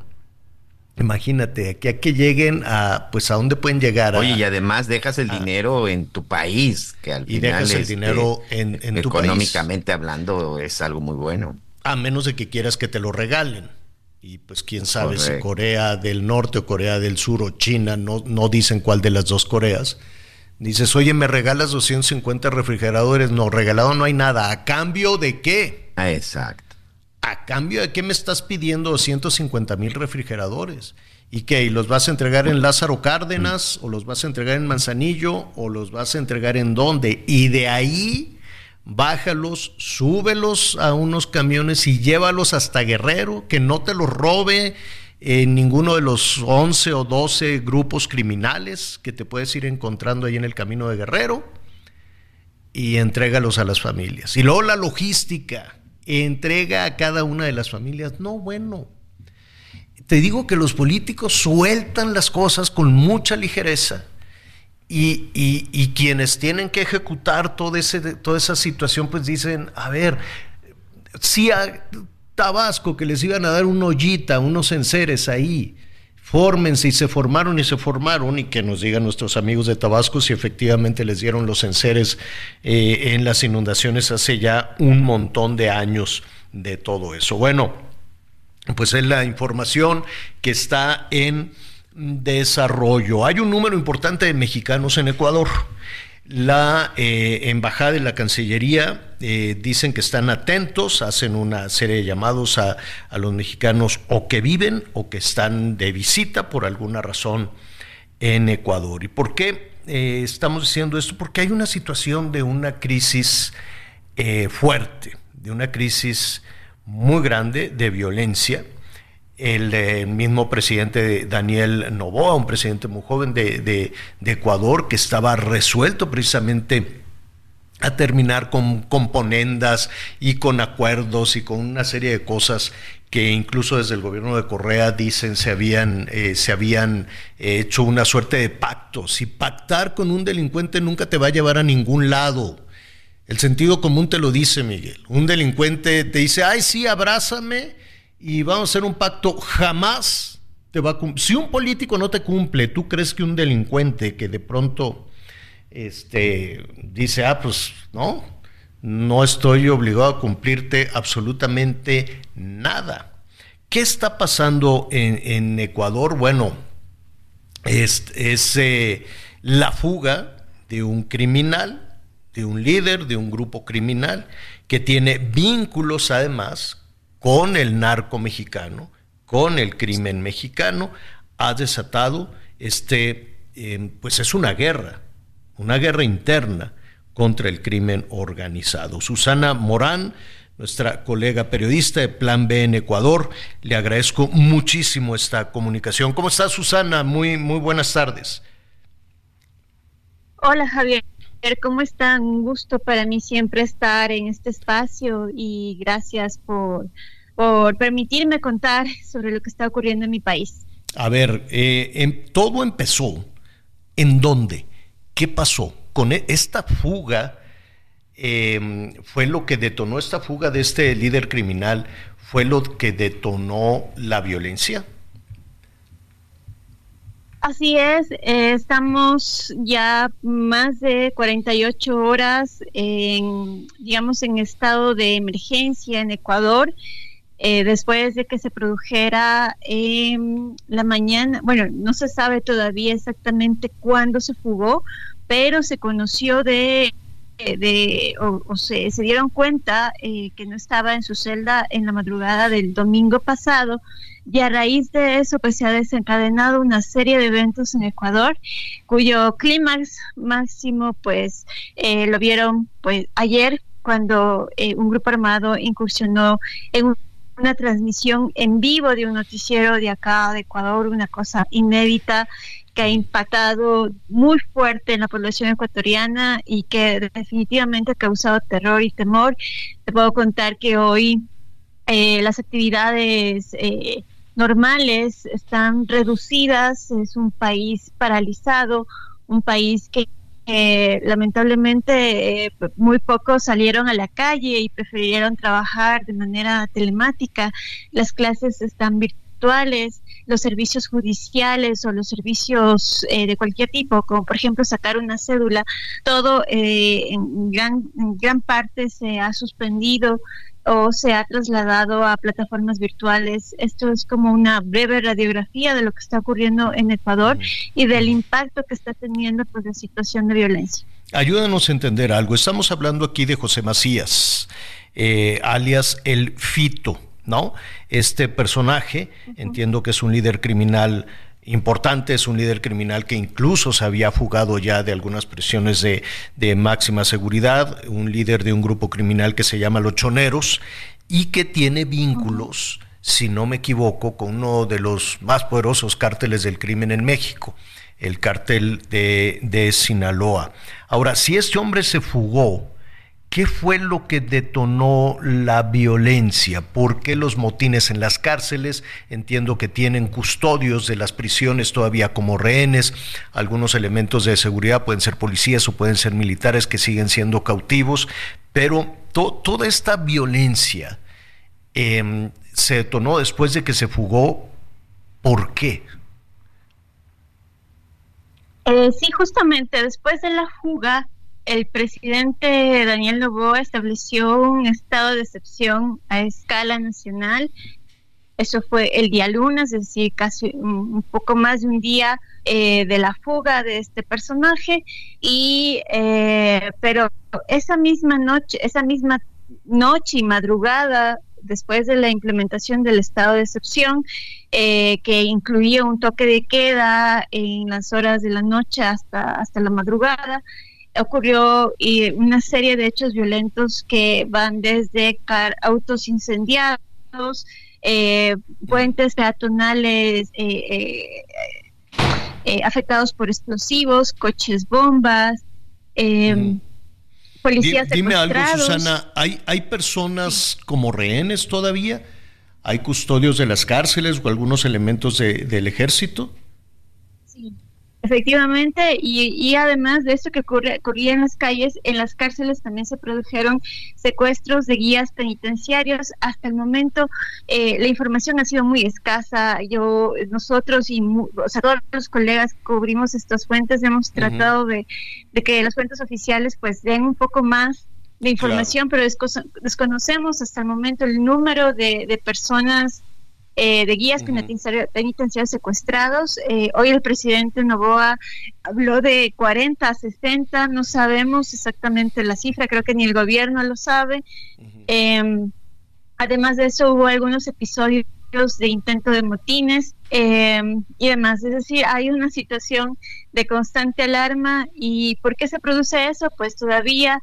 Speaker 2: Imagínate, aquí a que lleguen a, pues a dónde pueden llegar.
Speaker 4: Oye, y además dejas el dinero en tu país, que al y
Speaker 2: dejas el este, dinero en, tu
Speaker 4: país. Económicamente hablando es algo muy bueno.
Speaker 2: A menos de que quieras que te lo regalen. Y pues quién sabe si Corea del Norte o Corea del Sur o China, no, no dicen cuál de las dos Coreas. Dices, oye, me regalas 250 refrigeradores. No, regalado no hay nada. ¿A cambio de qué?
Speaker 4: Ah, exacto.
Speaker 2: ¿A cambio de qué me estás pidiendo 250 mil refrigeradores? ¿Y qué? ¿Y los vas a entregar en Lázaro Cárdenas? ¿O los vas a entregar en Manzanillo? ¿O los vas a entregar en dónde? Y de ahí bájalos, súbelos a unos camiones y llévalos hasta Guerrero, que no te los robe en ninguno de los 11 o 12 grupos criminales que te puedes ir encontrando ahí en el camino de Guerrero y entrégalos a las familias. Y luego la logística entrega a cada una de las familias. No, bueno. Te digo que los políticos sueltan las cosas con mucha ligereza. Y, quienes tienen que ejecutar ese, toda esa situación, pues dicen, a ver, si a Tabasco que les iban a dar una ollita, unos enseres ahí, fórmense y se formaron y se formaron y que nos digan nuestros amigos de Tabasco si efectivamente les dieron los enseres eh, en las inundaciones hace ya un montón de años de todo eso. Bueno, pues es la información que está en desarrollo. Hay un número importante de mexicanos en Ecuador. La eh, embajada y la Cancillería eh, dicen que están atentos, hacen una serie de llamados a, los mexicanos o que viven o que están de visita por alguna razón en Ecuador. ¿Y por qué eh, estamos diciendo esto? Porque hay una situación de una crisis fuerte, de una crisis muy grande de violencia el eh, mismo presidente Daniel Novoa, un presidente muy joven de, Ecuador, que estaba resuelto precisamente a terminar con componendas y con acuerdos y con una serie de cosas que incluso desde el gobierno de Correa dicen se habían, eh, se habían hecho una suerte de pactos. Y pactar con un delincuente nunca te va a llevar a ningún lado. El sentido común te lo dice, Miguel. Un delincuente te dice, ay, sí, abrázame y vamos a hacer un pacto, jamás te va a cumplir. Si un político no te cumple, tú crees que un delincuente que de pronto este, dice, ah, pues no, no estoy obligado a cumplirte absolutamente nada. ¿Qué está pasando en, Ecuador? Bueno, es, es eh, la fuga de un criminal, de un líder, de un grupo criminal, que tiene vínculos además con el narco mexicano, con el crimen mexicano, ha desatado este, em, pues es una guerra, una guerra interna contra el crimen organizado. Susana Morán, nuestra colega periodista de Plan B en Ecuador, le agradezco muchísimo esta comunicación. ¿Cómo está Susana? Muy, muy buenas tardes.
Speaker 7: Hola Javier, ¿cómo están? Un gusto para mí siempre estar en este espacio y gracias por, por permitirme contar sobre lo que está ocurriendo en mi país.
Speaker 2: A ver, eh, em, todo empezó. ¿En dónde? ¿Qué pasó? Con e, esta fuga, em, fue lo que detonó esta fuga de este líder criminal, fue lo que detonó la violencia.
Speaker 7: Así es, eh, estamos ya más de 48 horas en, digamos, en estado de emergencia en Ecuador. Eh, después de que se produjera en la mañana, bueno, no se sabe todavía exactamente cuándo se fugó, pero se conoció de, de o, se, se, dieron cuenta eh, que no estaba en su celda en la madrugada del domingo pasado y a raíz de eso pues se ha desencadenado una serie de eventos en Ecuador cuyo clímax máximo pues eh, lo vieron pues ayer cuando un grupo armado incursionó en un una transmisión en vivo de un noticiero de acá de Ecuador, una cosa inédita que ha impactado muy fuerte en la población ecuatoriana y que definitivamente ha causado terror y temor. Te puedo contar que hoy eh, las actividades eh, normales están reducidas, es un país paralizado, un país que lamentablemente eh, muy pocos salieron a la calle y prefirieron trabajar de manera telemática. Las clases están virtuales, los servicios judiciales o los servicios eh, de cualquier tipo, como por ejemplo sacar una cédula, todo eh, en, gran, en gran parte se ha suspendido o se ha trasladado a plataformas virtuales. Esto es como una breve radiografía de lo que está ocurriendo en Ecuador y del impacto que está teniendo pues la situación de violencia.
Speaker 2: Ayúdanos a entender algo. Estamos hablando aquí de José Macías, eh, alias el Fito, ¿no? Este personaje, entiendo que es un líder criminal importante, es un líder criminal que incluso se había fugado ya de algunas prisiones de, máxima seguridad, un líder de un grupo criminal que se llama Los Choneros y que tiene vínculos, si no me equivoco, con uno de los más poderosos cárteles del crimen en México, el cártel de, de Sinaloa. Ahora, si este hombre se fugó, ¿Qué fue lo que detonó la violencia? ¿Por qué los motines en las cárceles? Entiendo que tienen custodios de las prisiones todavía como rehenes. Algunos elementos de seguridad pueden ser policías o pueden ser militares que siguen siendo cautivos. Pero toda esta violencia em, se detonó después de que se fugó. ¿Por qué?
Speaker 7: Eh, sí, justamente después de la fuga el presidente Daniel Novoa estableció un estado de excepción a escala nacional. Eso fue el día lunes, es decir, casi un, poco más de un día eh, de la fuga de este personaje. Y eh, pero esa misma noche, esa misma noche y madrugada después de la implementación del estado de excepción, eh, que incluía un toque de queda en las horas de la noche hasta, hasta la madrugada, ocurrió y una serie de hechos violentos que van desde autos incendiados, eh, puentes peatonales eh, eh, afectados por explosivos, coches bombas, policías
Speaker 2: Dime algo, Susana, ¿hay, ¿hay personas como rehenes todavía? ¿Hay custodios de las cárceles o algunos elementos del ejército?
Speaker 7: Sí. Efectivamente, y, además de esto que ocurre, ocurría en las calles, en las cárceles también se produjeron secuestros de guías penitenciarios. Hasta el momento eh, la información ha sido muy escasa. Yo, nosotros y o sea, todos los colegas que cubrimos estas fuentes hemos tratado de, que las fuentes oficiales pues den un poco más de información, pero desconocemos hasta el momento el número de, de personas eh, de guías penitenciarios, secuestrados. Eh, hoy el presidente Novoa habló de 40 a 60, no sabemos exactamente la cifra, creo que ni el gobierno lo sabe. Em, además de eso, hubo algunos episodios de intento de motines eh, y demás. Es decir, hay una situación de constante alarma y ¿por qué se produce eso? Pues todavía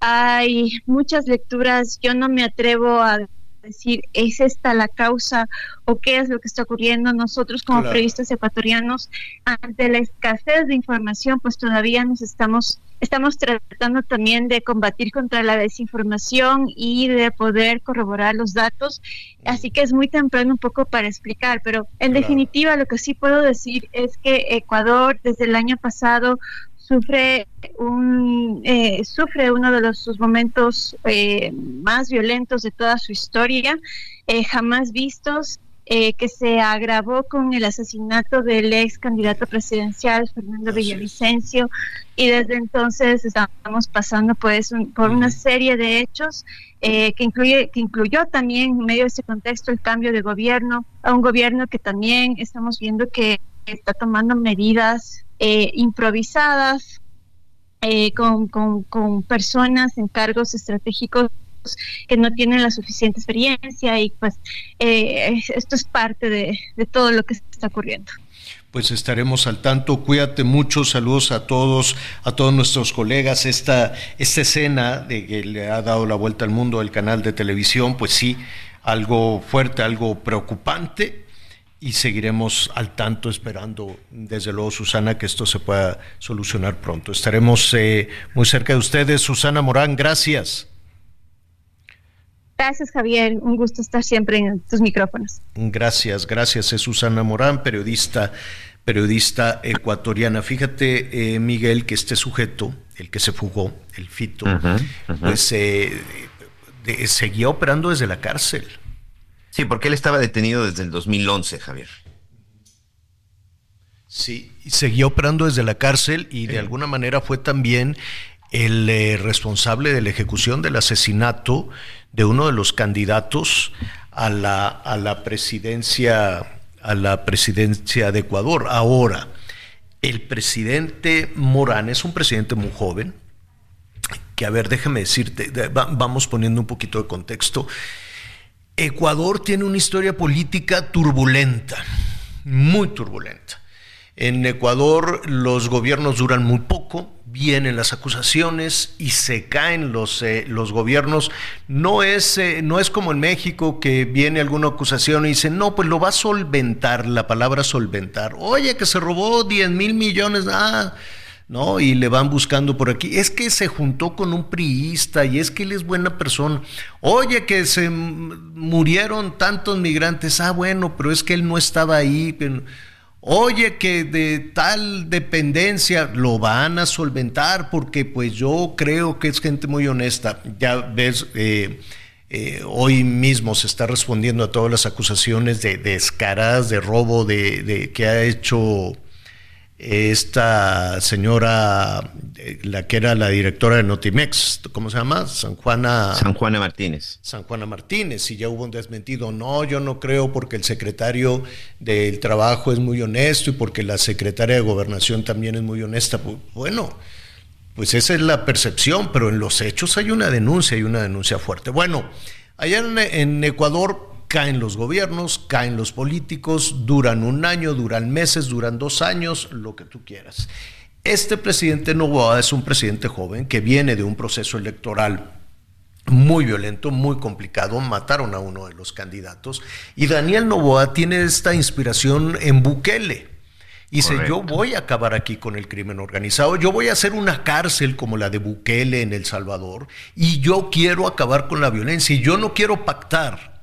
Speaker 7: hay muchas lecturas, yo no me atrevo a decir, ¿es esta la causa o qué es lo que está ocurriendo? Nosotros como periodistas ecuatorianos, ante la escasez de información, pues todavía nos estamos Estamos tratando también de combatir contra la desinformación y de poder corroborar los datos, así que es muy temprano un poco para explicar, pero en definitiva lo que sí puedo decir es que Ecuador desde el año pasado sufre un eh, sufre uno de los sus momentos eh, más violentos de toda su historia eh, jamás vistos eh, que se agravó con el asesinato del ex candidato presidencial Fernando Villavicencio. Y desde entonces estamos pasando pues por una serie de hechos eh, que incluye que incluyó también en medio de ese contexto el cambio de gobierno a un gobierno que también estamos viendo que está tomando medidas eh, improvisadas con, con, con personas en cargos estratégicos que no tienen la suficiente experiencia y pues eh, esto es parte de, todo lo que está ocurriendo
Speaker 2: pues estaremos al tanto. Cuídate mucho, saludos a todos, a todos nuestros colegas. Esta, esta escena de que le ha dado la vuelta al mundo el canal de televisión, pues sí, algo fuerte, algo preocupante. Y seguiremos al tanto esperando, desde luego, Susana, que esto se pueda solucionar pronto. Estaremos eh, muy cerca de ustedes. Susana Morán, gracias.
Speaker 7: Gracias, Javier. Un gusto estar siempre en tus micrófonos.
Speaker 2: Gracias, gracias. Es Susana Morán, periodista, periodista ecuatoriana. Fíjate, eh, Miguel, que este sujeto, el que se fugó, el Fito, pues eh, seguía operando desde la cárcel.
Speaker 4: Sí, porque él estaba detenido desde el 2011, Javier.
Speaker 2: Sí, seguía operando desde la cárcel y de alguna manera fue también el eh, responsable de la ejecución del asesinato de uno de los candidatos a la, a la presidencia a la presidencia de Ecuador. Ahora, el presidente Morán es un presidente muy joven, que a ver, déjame decirte, vamos poniendo un poquito de contexto. Ecuador tiene una historia política turbulenta, muy turbulenta. En Ecuador los gobiernos duran muy poco, vienen las acusaciones y se caen los, eh, los gobiernos. No es, eh, no es como en México que viene alguna acusación y dicen, no, pues lo va a solventar, la palabra solventar. Oye, que se robó 10 mil millones, ah, ¿no? Y le van buscando por aquí. Es que se juntó con un priista y es que él es buena persona. Oye, que se murieron tantos migrantes, ah, bueno, pero es que él no estaba ahí. Oye, que de tal dependencia lo van a solventar porque pues yo creo que es gente muy honesta. Ya ves, eh, eh, hoy mismo se está respondiendo a todas las acusaciones de, descaradas de robo de que ha hecho esta señora, eh, la que era la directora de Notimex, ¿cómo se llama? San Juana.
Speaker 4: San Juana Martínez.
Speaker 2: San Juana Martínez, y ya hubo un desmentido. No, yo no creo porque el secretario del Trabajo es muy honesto y porque la secretaria de Gobernación también es muy honesta. Bueno, pues esa es la percepción, pero en los hechos hay una denuncia, hay una denuncia fuerte. Bueno, allá en Ecuador caen los gobiernos, caen los políticos, duran un año, duran meses, duran dos años, lo que tú quieras. Este presidente Novoa es un presidente joven que viene de un proceso electoral muy violento, muy complicado, mataron a uno de los candidatos. Y Daniel Novoa tiene esta inspiración en Bukele. Y dice, yo voy a acabar aquí con el crimen organizado, yo voy a hacer una cárcel como la de Bukele en El Salvador. Y yo quiero acabar con la violencia. Y yo no quiero pactar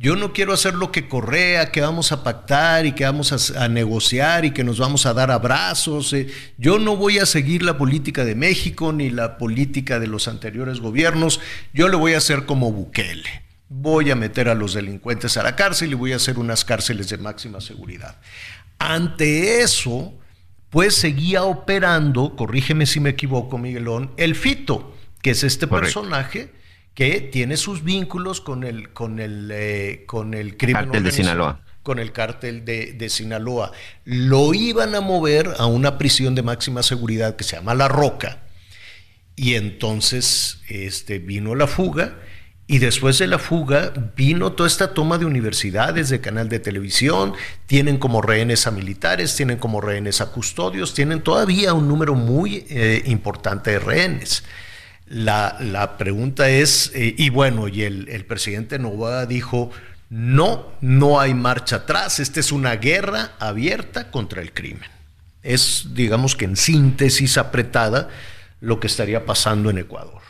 Speaker 2: yo no quiero hacer lo que Correa, que vamos a pactar y que vamos a, negociar y que nos vamos a dar abrazos. Eh. Yo no voy a seguir la política de México ni la política de los anteriores gobiernos. Yo le voy a hacer como Bukele. Voy a meter a los delincuentes a la cárcel y voy a hacer unas cárceles de máxima seguridad. Ante eso, pues seguía operando, corrígeme si me equivoco, Miguelón, el Fito, que es este personaje que tiene sus vínculos con el, con el, eh, con el crimen
Speaker 4: cártel de Sinaloa.
Speaker 2: Con el cártel de, de, Sinaloa. Lo iban a mover a una prisión de máxima seguridad que se llama La Roca. Y entonces este, vino la fuga Y después de la fuga vino toda esta toma de universidades, de canal de televisión, tienen como rehenes a militares, tienen como rehenes a custodios, tienen todavía un número muy eh, importante de rehenes. La, pregunta es, eh, y bueno, y el, el presidente Novoa dijo, no, no hay marcha atrás, esta es una guerra abierta contra el crimen. Es, digamos que en síntesis apretada, lo que estaría pasando en Ecuador.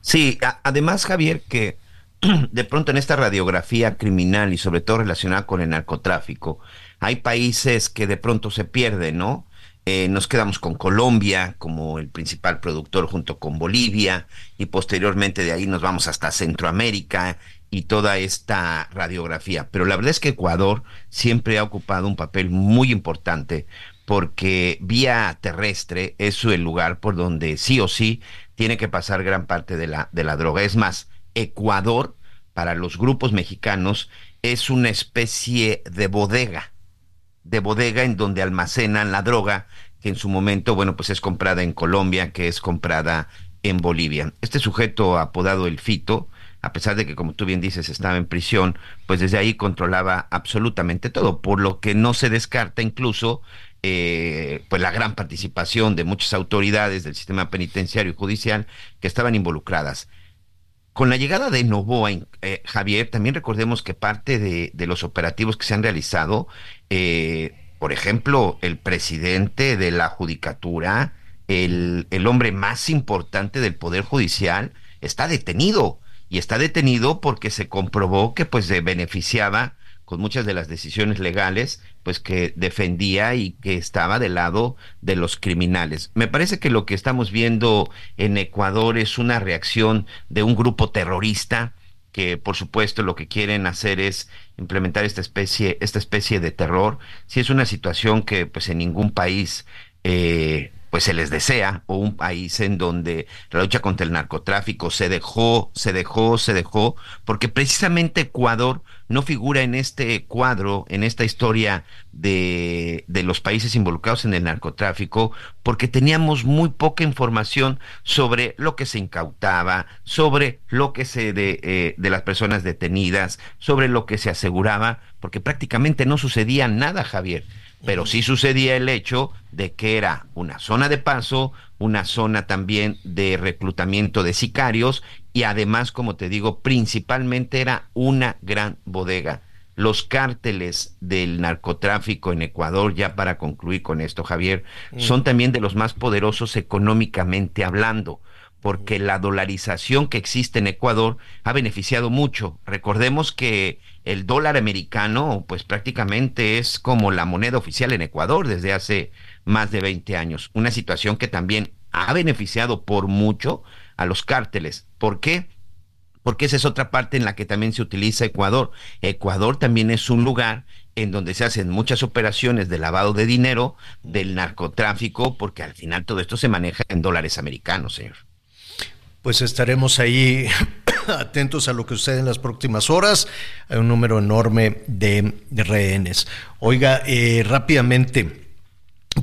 Speaker 4: Sí, además, Javier, que de pronto en esta radiografía criminal y sobre todo relacionada con el narcotráfico, hay países que de pronto se pierden, ¿no? Eh, nos quedamos con Colombia como el principal productor junto con Bolivia y posteriormente de ahí nos vamos hasta Centroamérica y toda esta radiografía. Pero la verdad es que Ecuador siempre ha ocupado un papel muy importante porque vía terrestre es el lugar por donde sí o sí tiene que pasar gran parte de la, de la droga. Es más, Ecuador, para los grupos mexicanos, es una especie de bodega, de bodega en donde almacenan la droga, que en su momento, bueno, pues es comprada en Colombia, que es comprada en Bolivia. Este sujeto apodado El Fito, a pesar de que, como tú bien dices, estaba en prisión, pues desde ahí controlaba absolutamente todo, por lo que no se descarta incluso eh, pues la gran participación de muchas autoridades del sistema penitenciario y judicial que estaban involucradas. Con la llegada de Novoa, eh, Javier, también recordemos que parte de, los operativos que se han realizado, eh, por ejemplo, el presidente de la judicatura, el, el hombre más importante del Poder Judicial, está detenido. Y está detenido porque se comprobó que pues se beneficiaba con muchas de las decisiones legales, pues que defendía y que estaba del lado de los criminales. Me parece que lo que estamos viendo en Ecuador es una reacción de un grupo terrorista que por supuesto lo que quieren hacer es implementar esta especie, esta especie de terror. Si es una situación que pues en ningún país eh, pues se les desea, o un país en donde la lucha contra el narcotráfico se dejó, se dejó, se dejó, porque precisamente Ecuador no figura en este cuadro, en esta historia de, de los países involucrados en el narcotráfico, porque teníamos muy poca información sobre lo que se incautaba, sobre lo que se de, eh, de las personas detenidas, sobre lo que se aseguraba, porque prácticamente no sucedía nada, Javier. Pero sí sucedía el hecho de que era una zona de paso, una zona también de reclutamiento de sicarios y además, como te digo, principalmente era una gran bodega. Los cárteles del narcotráfico en Ecuador, ya para concluir con esto, Javier, mm. son también de los más poderosos económicamente hablando porque la dolarización que existe en Ecuador ha beneficiado mucho. Recordemos que el dólar americano, pues prácticamente es como la moneda oficial en Ecuador desde hace más de 20 años. Una situación que también ha beneficiado por mucho a los cárteles. ¿Por qué? Porque esa es otra parte en la que también se utiliza Ecuador. Ecuador también es un lugar en donde se hacen muchas operaciones de lavado de dinero, del narcotráfico, porque al final todo esto se maneja en dólares americanos, señor
Speaker 2: pues estaremos ahí atentos a lo que sucede en las próximas horas. Hay un número enorme de, rehenes. Oiga, eh, rápidamente,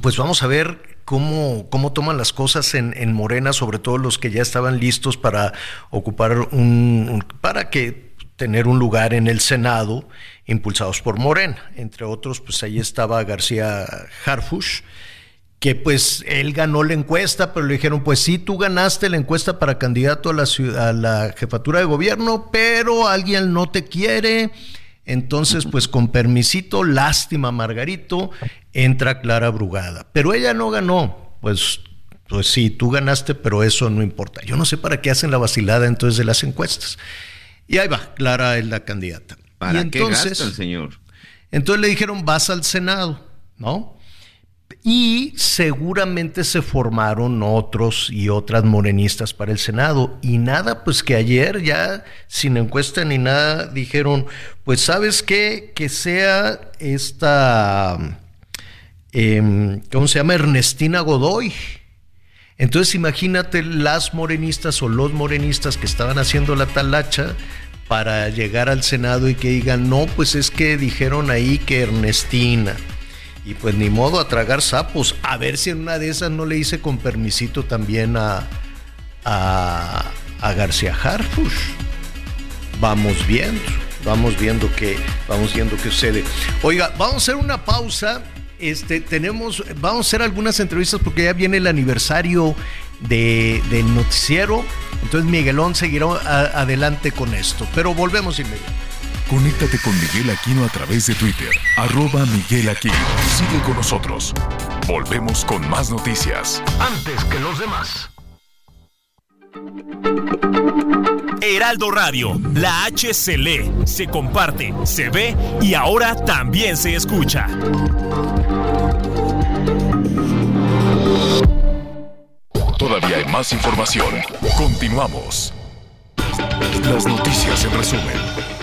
Speaker 2: pues vamos a ver cómo, cómo toman las cosas en, Morena, sobre todo los que ya estaban listos para ocupar un, para que tener un lugar en el Senado, impulsados por Morena. Entre otros, pues ahí estaba García Harfush que pues él ganó la encuesta, pero le dijeron, pues sí, tú ganaste la encuesta para candidato a la, a la jefatura de gobierno, pero alguien no te quiere. Entonces, pues con permisito, lástima, Margarito, entra Clara Brugada. Pero ella no ganó. Pues, pues sí, tú ganaste, pero eso no importa. Yo no sé para qué hacen la vacilada entonces de las encuestas. Y ahí va, Clara es la candidata.
Speaker 4: ¿Para
Speaker 2: entonces,
Speaker 4: qué señor?
Speaker 2: Entonces le dijeron, vas al Senado, ¿no? Y seguramente se formaron otros y otras morenistas para el Senado. Y nada, pues que ayer ya sin encuesta ni nada dijeron, pues sabes qué, que sea esta, em, ¿cómo se llama? Ernestina Godoy. Entonces imagínate las morenistas o los morenistas que estaban haciendo la talacha para llegar al Senado y que digan, no, pues es que dijeron ahí que Ernestina. Y pues ni modo a tragar sapos. A ver si en una de esas no le hice con permisito también a, a, García Harfush. Vamos viendo, vamos viendo qué, vamos viendo qué sucede. Oiga, vamos a hacer una pausa. Este, tenemos, vamos a hacer algunas entrevistas porque ya viene el aniversario de, del noticiero. Entonces Miguelón seguirá adelante con esto. Pero volvemos inmediatamente.
Speaker 3: Conéctate con Miguel Aquino a través de Twitter, arroba Miguel Aquino. Sigue con nosotros. Volvemos con más noticias.
Speaker 1: Antes que los demás.
Speaker 5: Heraldo Radio, la H se lee, se comparte, se ve y ahora también se escucha.
Speaker 3: Todavía hay más información. Continuamos. Las noticias en resumen.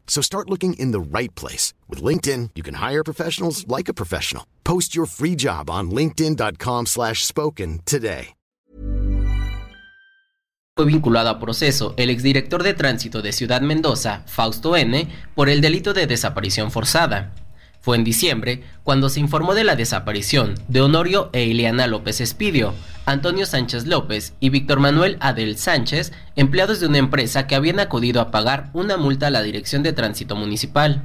Speaker 8: So start looking in the right place. With LinkedIn, you can hire professionals like a professional. Post your free job on linkedin.com slash spoken today.
Speaker 9: Fue vinculado a proceso el exdirector de tránsito de Ciudad Mendoza, Fausto N., por el delito de desaparición forzada. Fue en diciembre cuando se informó de la desaparición de Honorio e Ileana López Espidio, Antonio Sánchez López y Víctor Manuel Adel Sánchez, empleados de una empresa que habían acudido a pagar una multa a la Dirección de Tránsito Municipal.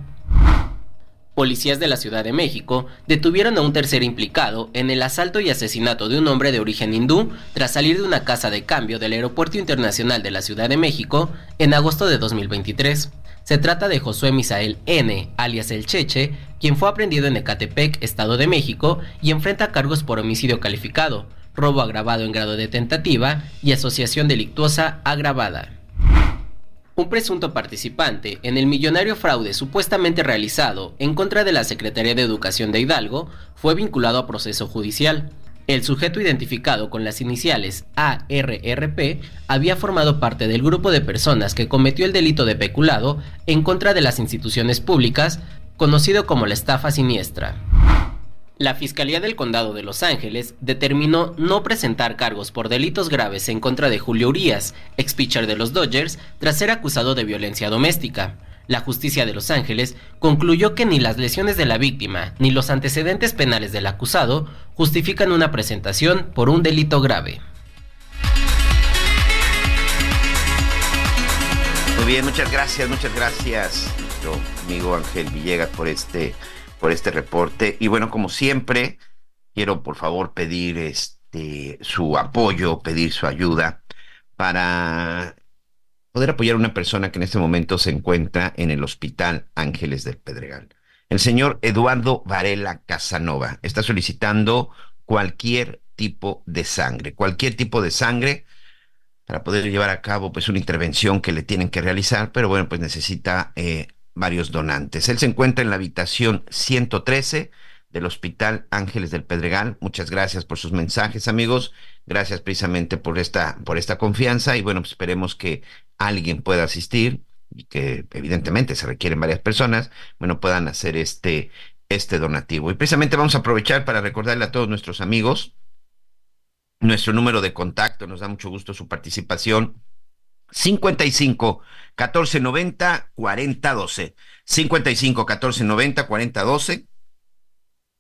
Speaker 9: Policías de la Ciudad de México detuvieron a un tercer implicado en el asalto y asesinato de un hombre de origen hindú tras salir de una casa de cambio del Aeropuerto Internacional de la Ciudad de México en agosto de 2023. Se trata de Josué Misael N., alias El Cheche, quien fue aprendido en Ecatepec, Estado de México, y enfrenta cargos por homicidio calificado, robo agravado en grado de tentativa y asociación delictuosa agravada. Un presunto participante en el millonario fraude supuestamente realizado en contra de la Secretaría de Educación de Hidalgo fue vinculado a proceso judicial. El sujeto identificado con las iniciales ARRP había formado parte del grupo de personas que cometió el delito de peculado en contra de las instituciones públicas, conocido como la estafa siniestra. La Fiscalía del Condado de Los Ángeles determinó no presentar cargos por delitos graves en contra de Julio Urias, ex pitcher de los Dodgers, tras ser acusado de violencia doméstica la justicia de Los Ángeles concluyó que ni las lesiones de la víctima ni los antecedentes penales del acusado justifican una presentación por un delito grave.
Speaker 4: Muy bien, muchas gracias, muchas gracias, amigo Ángel Villegas por este, por este reporte. Y bueno, como siempre, quiero por favor pedir este su apoyo, pedir su ayuda para poder apoyar a una persona que en este momento se encuentra en el Hospital Ángeles del Pedregal. El señor Eduardo Varela Casanova está solicitando cualquier tipo de sangre, cualquier tipo de sangre para poder llevar a cabo pues una intervención que le tienen que realizar, pero bueno, pues necesita eh, varios donantes. Él se encuentra en la habitación 113 del Hospital Ángeles del Pedregal. Muchas gracias por sus mensajes, amigos. Gracias precisamente por esta, por esta confianza y bueno, pues esperemos que alguien pueda asistir y que evidentemente se requieren varias personas, bueno, puedan hacer este, este donativo. Y precisamente vamos a aprovechar para recordarle a todos nuestros amigos nuestro número de contacto, nos da mucho gusto su participación. 55 14 90 40 12. 55 14 90 40 12.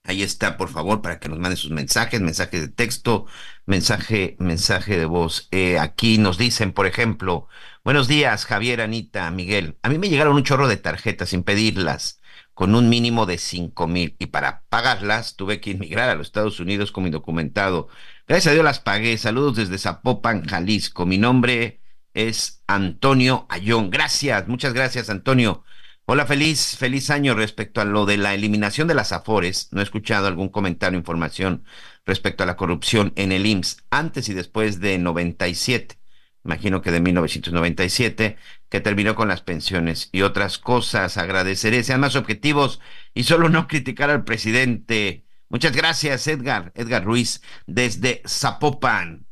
Speaker 4: Ahí está, por favor, para que nos manden sus mensajes, mensajes de texto, mensaje, mensaje de voz. Eh, aquí nos dicen, por ejemplo, buenos días, Javier, Anita, Miguel. A mí me llegaron un chorro de tarjetas sin pedirlas, con un mínimo de cinco mil, y para pagarlas tuve que inmigrar a los Estados Unidos con mi documentado. Gracias a Dios las pagué. Saludos desde Zapopan, Jalisco. Mi nombre es Antonio Ayón. Gracias, muchas gracias, Antonio. Hola, feliz, feliz año respecto a lo de la eliminación de las AFORES. No he escuchado algún comentario, información respecto a la corrupción en el IMSS antes y después de 97. Imagino que de 1997, que terminó con las pensiones y otras cosas. Agradeceré, sean más objetivos y solo no criticar al presidente. Muchas gracias, Edgar, Edgar Ruiz, desde Zapopan.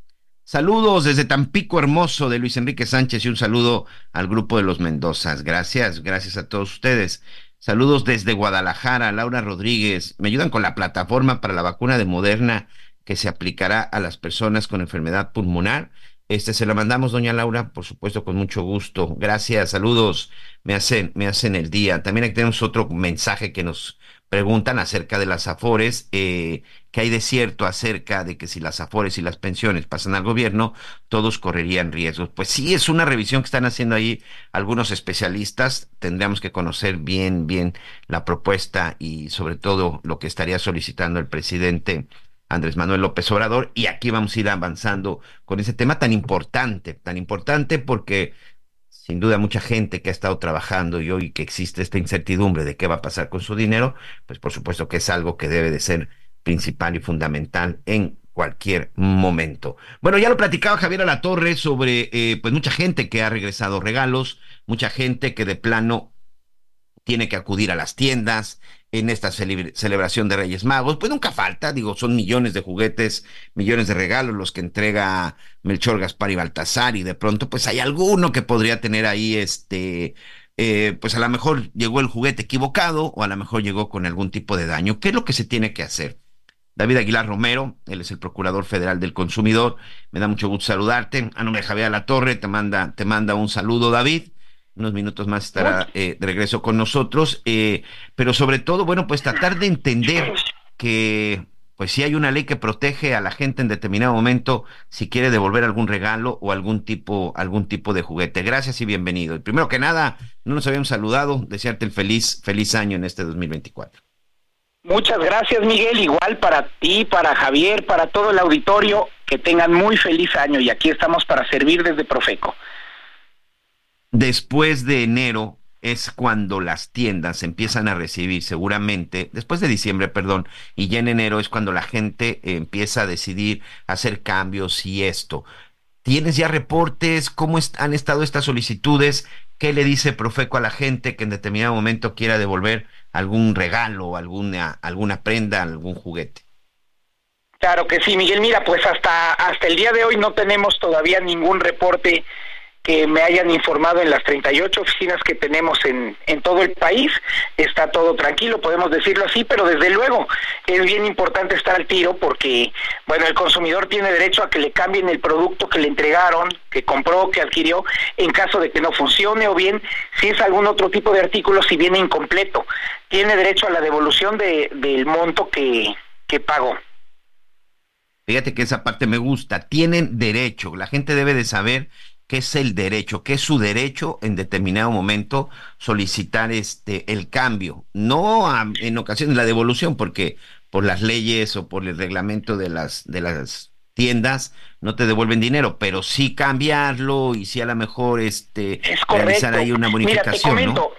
Speaker 4: Saludos desde Tampico Hermoso de Luis Enrique Sánchez y un saludo al grupo de los Mendozas. Gracias, gracias a todos ustedes. Saludos desde Guadalajara, Laura Rodríguez. Me ayudan con la plataforma para la vacuna de Moderna que se aplicará a las personas con enfermedad pulmonar. Este se la mandamos, doña Laura, por supuesto, con mucho gusto. Gracias, saludos. Me hacen, me hacen el día. También aquí tenemos otro mensaje que nos preguntan acerca de las afores, eh, que hay de cierto acerca de que si las afores y las pensiones pasan al gobierno, todos correrían riesgos. Pues sí, es una revisión que están haciendo ahí algunos especialistas. Tendríamos que conocer bien, bien la propuesta y sobre todo lo que estaría solicitando el presidente Andrés Manuel López Obrador. Y aquí vamos a ir avanzando con ese tema tan importante, tan importante porque sin duda mucha gente que ha estado trabajando y hoy que existe esta incertidumbre de qué va a pasar con su dinero, pues por supuesto que es algo que debe de ser principal y fundamental en cualquier momento. Bueno, ya lo platicaba Javier Alatorre sobre eh, pues mucha gente que ha regresado regalos, mucha gente que de plano tiene que acudir a las tiendas, en esta celebración de Reyes Magos, pues nunca falta, digo, son millones de juguetes, millones de regalos los que entrega Melchor, Gaspar y Baltasar, y de pronto pues hay alguno que podría tener ahí este, eh, pues a lo mejor llegó el juguete equivocado o a lo mejor llegó con algún tipo de daño. ¿Qué es lo que se tiene que hacer? David Aguilar Romero, él es el Procurador Federal del Consumidor, me da mucho gusto saludarte. A nombre de Javier La Torre, te manda, te manda un saludo, David unos minutos más estará eh, de regreso con nosotros, eh, pero sobre todo, bueno, pues tratar de entender que pues si hay una ley que protege a la gente en determinado momento si quiere devolver algún regalo o algún tipo algún tipo de juguete. Gracias y bienvenido. Y primero que nada, no nos habíamos saludado, desearte el feliz feliz año en este 2024.
Speaker 10: Muchas gracias, Miguel, igual para ti, para Javier, para todo el auditorio, que tengan muy feliz año y aquí estamos para servir desde Profeco.
Speaker 4: Después de enero es cuando las tiendas empiezan a recibir seguramente, después de diciembre, perdón, y ya en enero es cuando la gente empieza a decidir hacer cambios y esto. ¿Tienes ya reportes? ¿Cómo han estado estas solicitudes? ¿Qué le dice Profeco a la gente que en determinado momento quiera devolver algún regalo, alguna, alguna prenda, algún juguete?
Speaker 10: Claro que sí, Miguel. Mira, pues hasta, hasta el día de hoy no tenemos todavía ningún reporte que me hayan informado en las 38 oficinas que tenemos en, en todo el país. Está todo tranquilo, podemos decirlo así, pero desde luego es bien importante estar al tiro porque, bueno, el consumidor tiene derecho a que le cambien el producto que le entregaron, que compró, que adquirió, en caso de que no funcione o bien si es algún otro tipo de artículo, si viene incompleto. Tiene derecho a la devolución de, del monto que, que pagó.
Speaker 4: Fíjate que esa parte me gusta. Tienen derecho. La gente debe de saber qué es el derecho, qué es su derecho en determinado momento solicitar este el cambio, no en ocasiones la devolución, porque por las leyes o por el reglamento de las de las tiendas no te devuelven dinero, pero sí cambiarlo y sí a lo mejor este realizar ahí una bonificación, ¿no?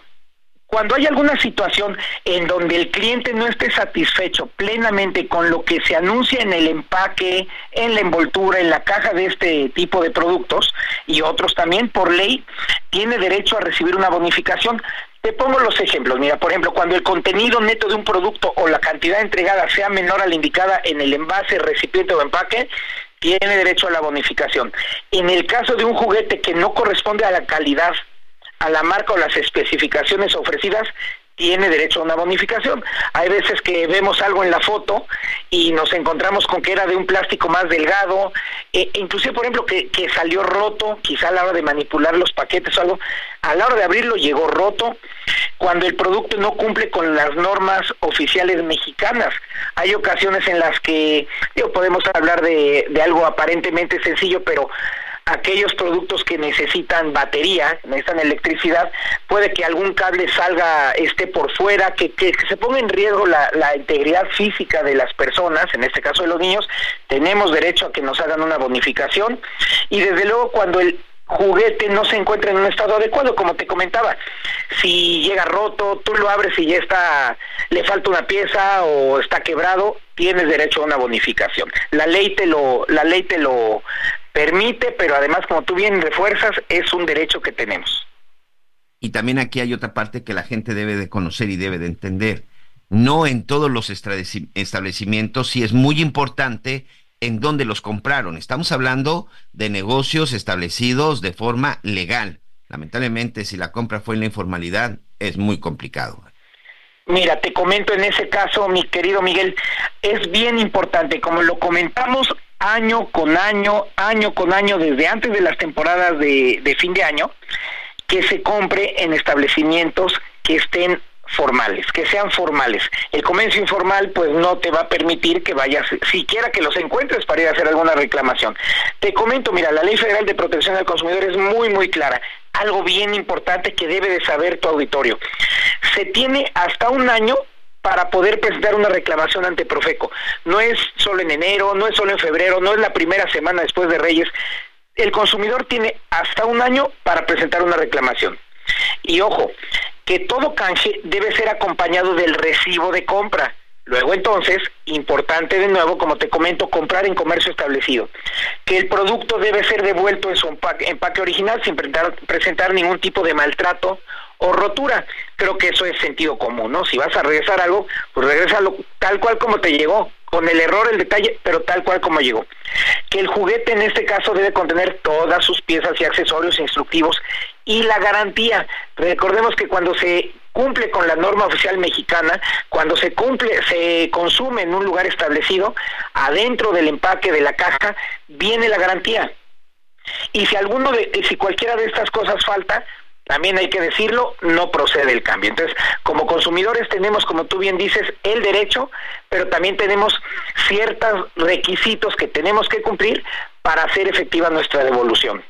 Speaker 10: Cuando hay alguna situación en donde el cliente no esté satisfecho plenamente con lo que se anuncia en el empaque, en la envoltura, en la caja de este tipo de productos y otros también por ley, tiene derecho a recibir una bonificación. Te pongo los ejemplos. Mira, por ejemplo, cuando el contenido neto de un producto o la cantidad entregada sea menor a la indicada en el envase, recipiente o empaque, tiene derecho a la bonificación. En el caso de un juguete que no corresponde a la calidad a la marca o las especificaciones ofrecidas tiene derecho a una bonificación. Hay veces que vemos algo en la foto y nos encontramos con que era de un plástico más delgado, e inclusive por ejemplo que, que, salió roto, quizá a la hora de manipular los paquetes o algo, a la hora de abrirlo llegó roto, cuando el producto no cumple con las normas oficiales mexicanas. Hay ocasiones en las que, digo, podemos hablar de, de algo aparentemente sencillo, pero aquellos productos que necesitan batería, necesitan electricidad, puede que algún cable salga, esté por fuera, que, que, se ponga en riesgo la, la, integridad física de las personas, en este caso de los niños, tenemos derecho a que nos hagan una bonificación y desde luego cuando el juguete no se encuentra en un estado adecuado, como te comentaba. Si llega roto, tú lo abres y ya está, le falta una pieza o está quebrado, tienes derecho a una bonificación. La ley te lo, la ley te lo, permite, pero además, como tú bien refuerzas, es un derecho que tenemos.
Speaker 4: Y también aquí hay otra parte que la gente debe de conocer y debe de entender. No en todos los establecimientos, sí es muy importante en dónde los compraron. Estamos hablando de negocios establecidos de forma legal. Lamentablemente, si la compra fue en la informalidad, es muy complicado.
Speaker 10: Mira, te comento en ese caso, mi querido Miguel, es bien importante, como lo comentamos año con año, año con año, desde antes de las temporadas de, de fin de año, que se compre en establecimientos que estén formales, que sean formales. El comercio informal pues no te va a permitir que vayas siquiera que los encuentres para ir a hacer alguna reclamación. Te comento, mira, la Ley Federal de Protección del Consumidor es muy muy clara. Algo bien importante que debe de saber tu auditorio. Se tiene hasta un año para poder presentar una reclamación ante Profeco. No es solo en enero, no es solo en febrero, no es la primera semana después de Reyes. El consumidor tiene hasta un año para presentar una reclamación. Y ojo, que todo canje debe ser acompañado del recibo de compra. Luego entonces, importante de nuevo, como te comento, comprar en comercio establecido. Que el producto debe ser devuelto en su empaque, original sin presentar, ningún tipo de maltrato o rotura. Creo que eso es sentido común, ¿no? Si vas a regresar algo, pues regresalo tal cual como te llegó, con el error, el detalle, pero tal cual como llegó. Que el juguete en este caso debe contener todas sus piezas y accesorios instructivos y la garantía. Recordemos que cuando se cumple con la norma oficial mexicana, cuando se cumple, se consume en un lugar establecido, adentro del empaque de la caja viene la garantía. Y si alguno de, si cualquiera de estas cosas falta, también hay que decirlo, no procede el cambio. Entonces, como consumidores tenemos, como tú bien dices, el derecho, pero también tenemos ciertos requisitos que tenemos que cumplir para hacer efectiva nuestra devolución.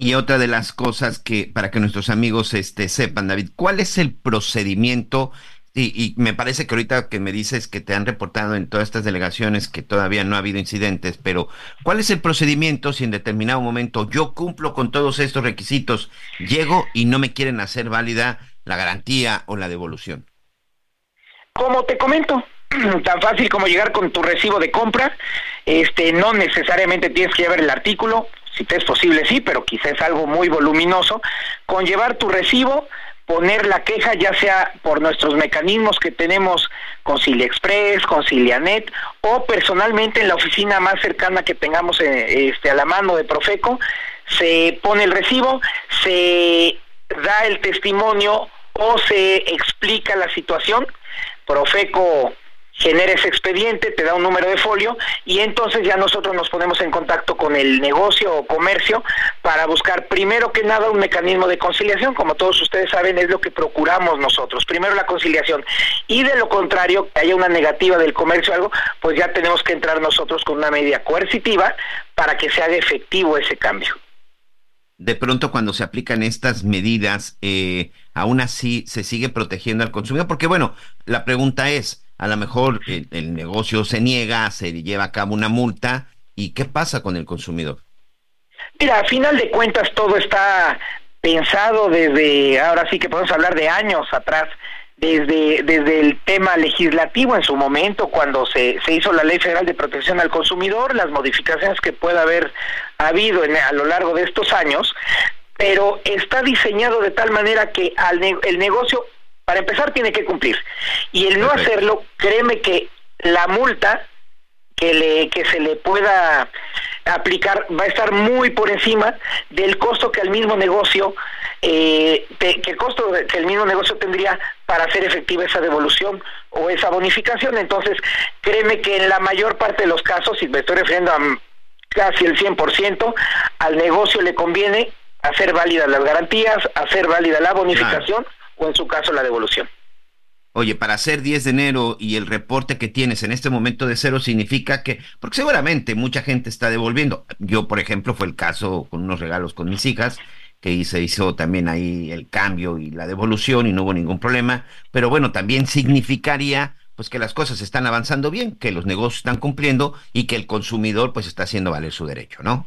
Speaker 4: Y otra de las cosas que, para que nuestros amigos este, sepan, David, ¿cuál es el procedimiento? Y, y, me parece que ahorita que me dices que te han reportado en todas estas delegaciones que todavía no ha habido incidentes, pero ¿cuál es el procedimiento si en determinado momento yo cumplo con todos estos requisitos, llego y no me quieren hacer válida la garantía o la devolución?
Speaker 10: Como te comento, tan fácil como llegar con tu recibo de compra, este no necesariamente tienes que llevar el artículo, si te es posible sí, pero quizás es algo muy voluminoso, con llevar tu recibo, poner la queja ya sea por nuestros mecanismos que tenemos con Express, con Cilianet o personalmente en la oficina más cercana que tengamos eh, este, a la mano de Profeco, se pone el recibo, se da el testimonio o se explica la situación. Profeco genera ese expediente, te da un número de folio y entonces ya nosotros nos ponemos en contacto con el negocio o comercio para buscar primero que nada un mecanismo de conciliación, como todos ustedes saben es lo que procuramos nosotros, primero la conciliación. Y de lo contrario que haya una negativa del comercio o algo, pues ya tenemos que entrar nosotros con una medida coercitiva para que se haga efectivo ese cambio.
Speaker 4: De pronto cuando se aplican estas medidas, eh, aún así se sigue protegiendo al consumidor, porque bueno, la pregunta es, a lo mejor el, negocio se niega, se lleva a cabo una multa, ¿y qué pasa con el consumidor?
Speaker 10: Mira, a final de cuentas todo está pensado desde, ahora sí que podemos hablar de años atrás, desde, desde el tema legislativo en su momento, cuando se, se hizo la Ley Federal de Protección al Consumidor, las modificaciones que pueda haber habido en, a lo largo de estos años, pero está diseñado de tal manera que al el negocio para empezar tiene que cumplir. Y el no hacerlo, créeme que la multa que, le, que se le pueda aplicar va a estar muy por encima del costo que el mismo negocio eh, que el costo que el mismo negocio tendría para hacer efectiva esa devolución o esa bonificación. Entonces créeme que en la mayor parte de los casos y me estoy refiriendo a casi el 100% al negocio le conviene hacer válidas las garantías hacer válida la bonificación o en su caso la devolución.
Speaker 4: Oye, para hacer 10 de enero y el reporte que tienes en este momento de cero significa que, porque seguramente mucha gente está devolviendo. Yo, por ejemplo, fue el caso con unos regalos con mis hijas, que se hizo también ahí el cambio y la devolución y no hubo ningún problema. Pero bueno, también significaría pues que las cosas están avanzando bien, que los negocios están cumpliendo y que el consumidor pues está haciendo valer su derecho, ¿no?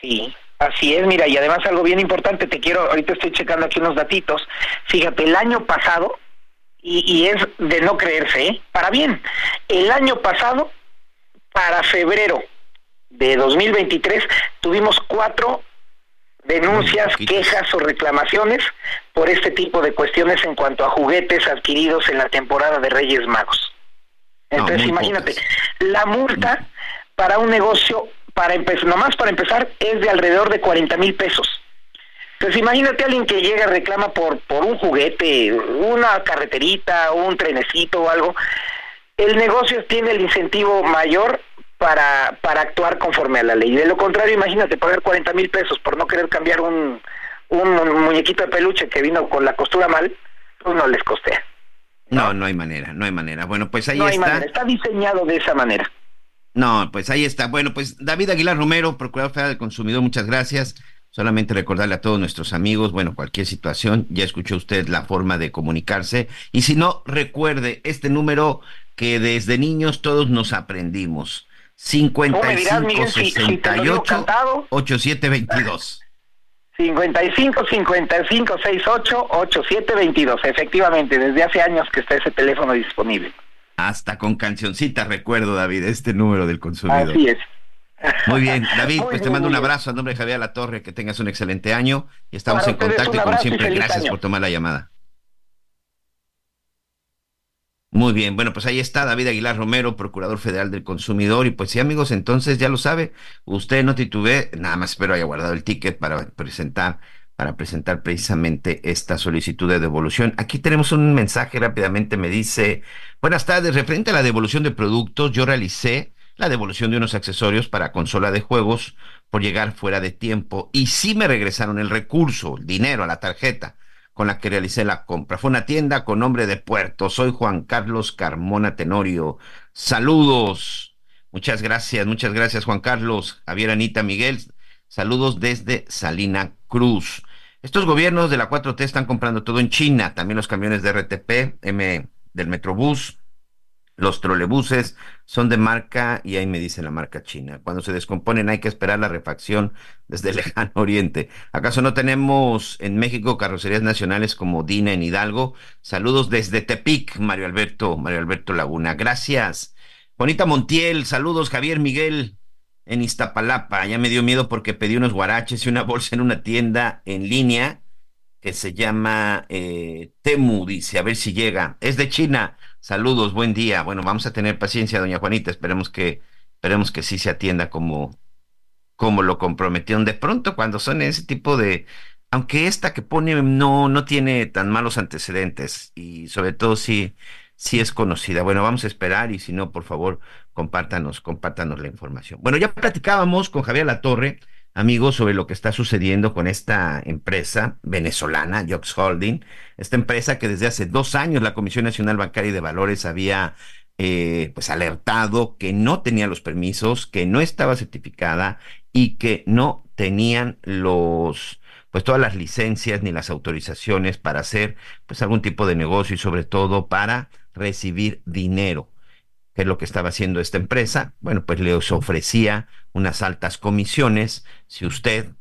Speaker 10: Sí, Así es, mira, y además algo bien importante, te quiero, ahorita estoy checando aquí unos datitos. Fíjate, el año pasado, y, es de no creerse, ¿eh? para bien, el año pasado, para febrero de 2023, tuvimos cuatro denuncias, quejas o reclamaciones por este tipo de cuestiones en cuanto a juguetes adquiridos en la temporada de Reyes Magos. Entonces, imagínate, la multa para un negocio, para empezar, nomás para empezar, es de alrededor de 40 mil pesos. Entonces, imagínate a alguien que llega y reclama por, por un juguete, una carreterita, un trenecito o algo. El negocio tiene el incentivo mayor para, para actuar conforme a la ley. De lo contrario, imagínate pagar 40 mil pesos por no querer cambiar un, un muñequito de peluche que vino con la costura mal, pues no les costea.
Speaker 4: No, no hay manera, no hay manera. Bueno, pues ahí está.
Speaker 10: está diseñado de esa manera.
Speaker 4: No, pues ahí está. Bueno, pues David Aguilar Romero, Procurador Federal del Consumidor, muchas gracias. Solamente recordarle a todos nuestros amigos, bueno, cualquier situación, ya escuchó usted la forma de comunicarse. Y si no, recuerde este número que desde niños todos nos aprendimos. 55 68 8722.
Speaker 10: 55 55 68 8722. Efectivamente, desde hace años que está ese teléfono disponible.
Speaker 4: Hasta con cancioncita recuerdo, David, este número del consumidor.
Speaker 10: Así es.
Speaker 4: Muy bien, David, pues te mando un abrazo a nombre de Javier La Torre, que tengas un excelente año y estamos en contacto y como siempre, gracias por tomar la llamada. Muy bien, bueno, pues ahí está David Aguilar Romero, Procurador Federal del Consumidor. Y pues sí, amigos, entonces ya lo sabe, usted no titube, nada más espero haya guardado el ticket para presentar, para presentar precisamente esta solicitud de devolución. Aquí tenemos un mensaje rápidamente, me dice, buenas tardes, referente a la devolución de productos, yo realicé la devolución de unos accesorios para consola de juegos por llegar fuera de tiempo y sí me regresaron el recurso, el dinero a la tarjeta con la que realicé la compra. Fue una tienda con nombre de Puerto. Soy Juan Carlos Carmona Tenorio. Saludos. Muchas gracias, muchas gracias Juan Carlos, Javier Anita Miguel. Saludos desde Salina Cruz. Estos gobiernos de la 4T están comprando todo en China, también los camiones de RTP, M del Metrobús, los trolebuses son de marca, y ahí me dice la marca china. Cuando se descomponen hay que esperar la refacción desde el lejano oriente. ¿Acaso no tenemos en México carrocerías nacionales como Dina en Hidalgo? Saludos desde Tepic, Mario Alberto, Mario Alberto Laguna. Gracias. Bonita Montiel, saludos Javier Miguel en Iztapalapa. Ya me dio miedo porque pedí unos guaraches y una bolsa en una tienda en línea que se llama eh, Temu, dice, a ver si llega. Es de China. Saludos, buen día. Bueno, vamos a tener paciencia, doña Juanita. Esperemos que, esperemos que sí se atienda como, como lo comprometieron. De pronto, cuando son ese tipo de, aunque esta que pone no, no tiene tan malos antecedentes y sobre todo si, si es conocida. Bueno, vamos a esperar y si no, por favor, compártanos, compártanos la información. Bueno, ya platicábamos con Javier Latorre amigos, sobre lo que está sucediendo con esta empresa venezolana, Jobs Holding, esta empresa que desde hace dos años la Comisión Nacional Bancaria y de Valores había eh, pues alertado que no tenía los permisos, que no estaba certificada y que no tenían los pues todas las licencias ni las autorizaciones para hacer pues algún tipo de negocio y sobre todo para recibir dinero que es lo que estaba haciendo esta empresa, bueno, pues les ofrecía unas altas comisiones si usted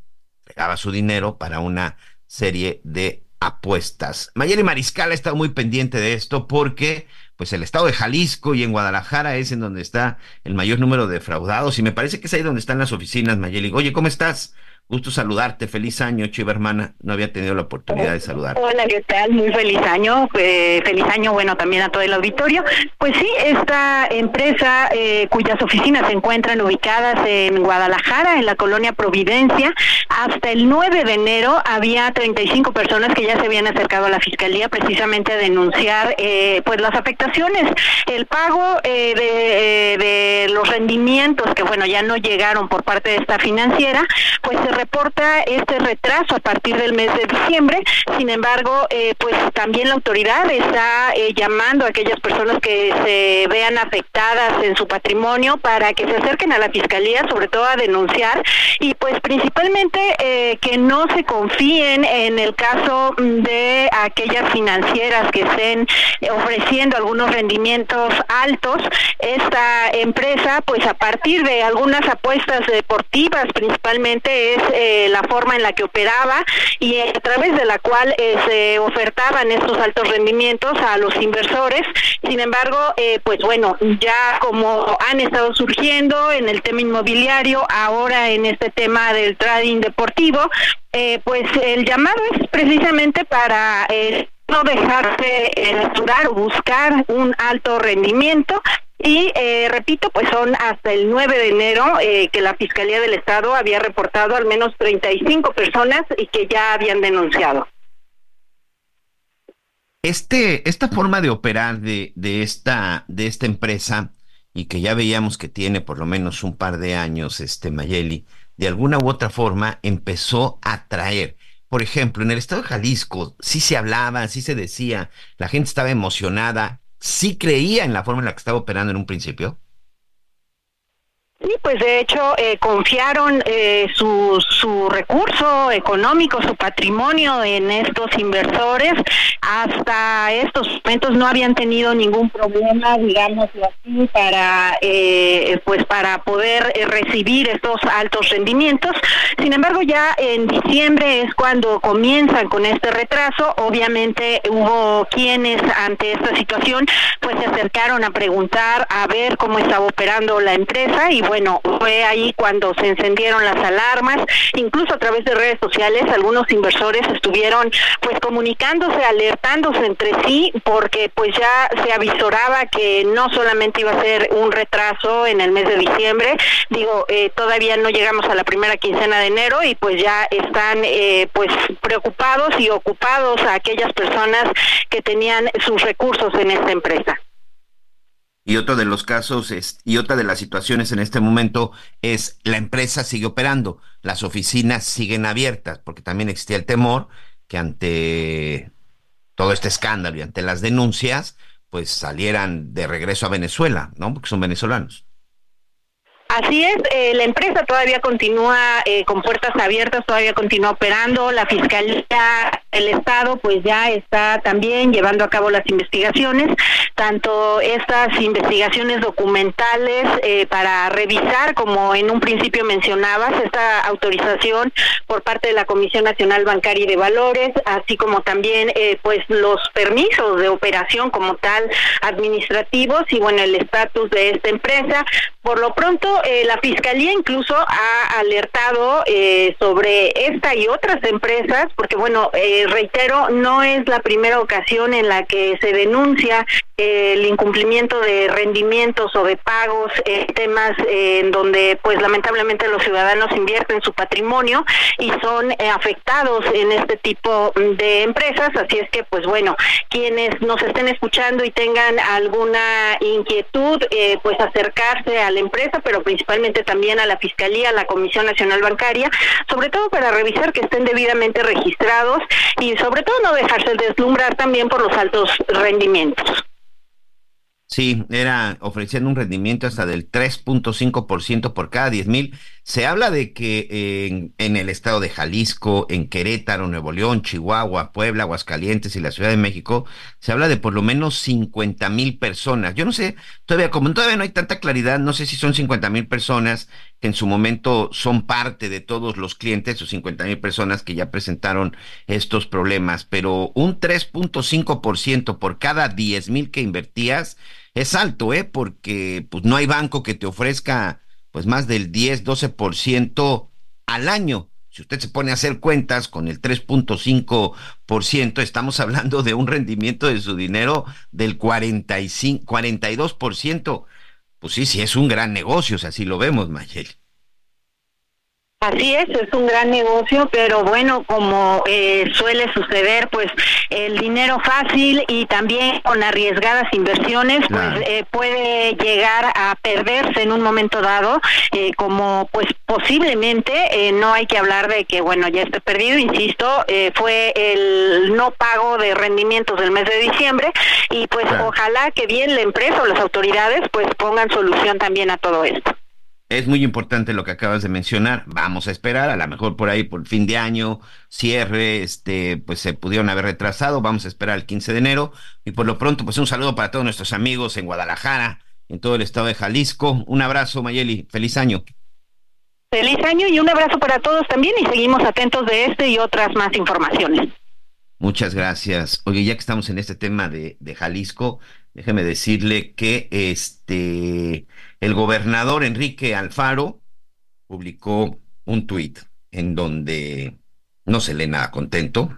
Speaker 4: daba su dinero para una serie de apuestas. Mayeli Mariscal ha estado muy pendiente de esto porque pues el estado de Jalisco y en Guadalajara es en donde está el mayor número de defraudados y me parece que es ahí donde están las oficinas, Mayeli. Oye, ¿cómo estás? Gusto saludarte, feliz año, Chiva hermana. No había tenido la oportunidad de saludar.
Speaker 11: Hola, ¿qué tal? Muy feliz año. Eh, feliz año, bueno, también a todo el auditorio. Pues sí, esta empresa eh, cuyas oficinas se encuentran ubicadas en Guadalajara, en la colonia Providencia, hasta el 9 de enero había 35 personas que ya se habían acercado a la fiscalía precisamente a denunciar eh, pues las afectaciones, el pago de, de los rendimientos que bueno ya no llegaron por parte de esta financiera, pues se reporta este retraso a partir del mes de diciembre. Sin embargo, eh, pues también la autoridad está eh, llamando a aquellas personas que se vean afectadas en su patrimonio para que se acerquen a la fiscalía, sobre todo a denunciar y pues principalmente eh, que no se confíen en el caso de aquellas financieras que estén ofreciendo algunos rendimientos altos. Esta empresa, pues a partir de algunas apuestas deportivas principalmente es eh, la forma en la que operaba y a través de la cual eh, se ofertaban estos altos rendimientos a los inversores. Sin embargo, eh, pues bueno, ya como han estado surgiendo en el tema inmobiliario, ahora en este tema del trading deportivo, pues el llamado es precisamente para no dejarse o buscar un alto rendimiento Y eh, repito, pues son hasta el 9 de enero eh, que la Fiscalía del Estado había reportado al menos 35 personas y que ya habían denunciado.
Speaker 4: Este, esta forma de operar de, de, esta, de esta empresa y que ya veíamos que tiene por lo menos un par de años, este Mayeli, de alguna u otra forma empezó a atraer. Por ejemplo, en el estado de Jalisco sí se hablaba, sí se decía, la gente estaba emocionada, sí creía en la forma en la que estaba operando en un principio.
Speaker 11: Sí, pues de hecho eh, confiaron eh, su, su recurso económico, su patrimonio en estos inversores. Hasta estos momentos no habían tenido ningún problema, digámoslo así, para eh, pues para poder recibir estos altos rendimientos. Sin embargo, ya en diciembre es cuando comienzan con este retraso. Obviamente hubo quienes ante esta situación pues se acercaron a preguntar a ver cómo estaba operando la empresa y bueno, fue ahí cuando se encendieron las alarmas, incluso a través de redes sociales algunos inversores estuvieron pues comunicándose, alertándose entre sí porque pues ya se avisoraba que no solamente iba a ser un retraso en el mes de diciembre, digo, eh, todavía no llegamos a la primera quincena de enero y pues ya están eh, pues preocupados y ocupados a aquellas personas que tenían sus recursos en esta empresa.
Speaker 4: Y otro de los casos es, y otra de las situaciones en este momento es la empresa sigue operando, las oficinas siguen abiertas, porque también existía el temor que ante todo este escándalo y ante las denuncias, pues salieran de regreso a Venezuela, ¿no? Porque son venezolanos.
Speaker 11: Así es, eh, la empresa todavía continúa eh, con puertas abiertas, todavía continúa operando, la Fiscalía el Estado pues ya está también llevando a cabo las investigaciones, tanto estas investigaciones documentales eh, para revisar, como en un principio mencionabas, esta autorización por parte de la Comisión Nacional Bancaria y de Valores, así como también eh, pues los permisos de operación como tal administrativos y bueno el estatus de esta empresa. Por lo pronto eh, la Fiscalía incluso ha alertado sobre esta y otras empresas, porque bueno reitero, no es la primera ocasión en la que se denuncia el incumplimiento de rendimientos o de pagos, eh, temas eh, en donde pues lamentablemente los ciudadanos invierten su patrimonio y son eh, afectados en este tipo de empresas, así es que pues bueno, quienes nos estén escuchando y tengan alguna inquietud, pues acercarse a la empresa, pero principalmente también a la Fiscalía, a la Comisión Nacional Bancaria, sobre todo para revisar que estén debidamente registrados y sobre todo no dejarse deslumbrar también por los altos rendimientos.
Speaker 4: Sí, era ofreciendo un rendimiento hasta del 3.5% por cada 10 mil. Se habla de que en, el estado de Jalisco, en Querétaro, Nuevo León, Chihuahua, Puebla, Aguascalientes y la Ciudad de México, se habla de por lo menos 50 mil personas. Yo no sé, todavía, como todavía no hay tanta claridad, no sé si son 50 mil personas que en su momento son parte de todos los clientes o 50 mil personas que ya presentaron estos problemas, pero un 3.5% por cada 10 mil que invertías es alto, ¿eh? Porque pues no hay banco que te ofrezca pues más del 10, 12% al año. Si usted se pone a hacer cuentas con el 3.5%, estamos hablando de un rendimiento de su dinero del 45, 42%. Pues sí, sí, es un gran negocio, así lo vemos, Mayel.
Speaker 11: Así es, es un gran negocio, pero bueno, como eh, suele suceder, pues el dinero fácil y también con arriesgadas inversiones, pues eh, puede llegar a perderse en un momento dado, eh, como pues posiblemente, no hay que hablar de que bueno, ya esté perdido, insisto, fue el no pago de rendimientos del mes de diciembre y pues ojalá que bien la empresa o las autoridades pues pongan solución también a todo esto.
Speaker 4: Es muy importante lo que acabas de mencionar. Vamos a esperar, a lo mejor por ahí, por fin de año, cierre, este, pues se pudieron haber retrasado. Vamos a esperar el 15 de enero. Y por lo pronto, pues un saludo para todos nuestros amigos en Guadalajara, en todo el estado de Jalisco. Un abrazo, Mayeli. Feliz año.
Speaker 11: Feliz año y un abrazo para todos también. Y seguimos atentos de este y otras más informaciones.
Speaker 4: Muchas gracias. Oye, ya que estamos en este tema de, de Jalisco, déjeme decirle que este el gobernador Enrique Alfaro publicó un tuit en donde no se lee nada contento,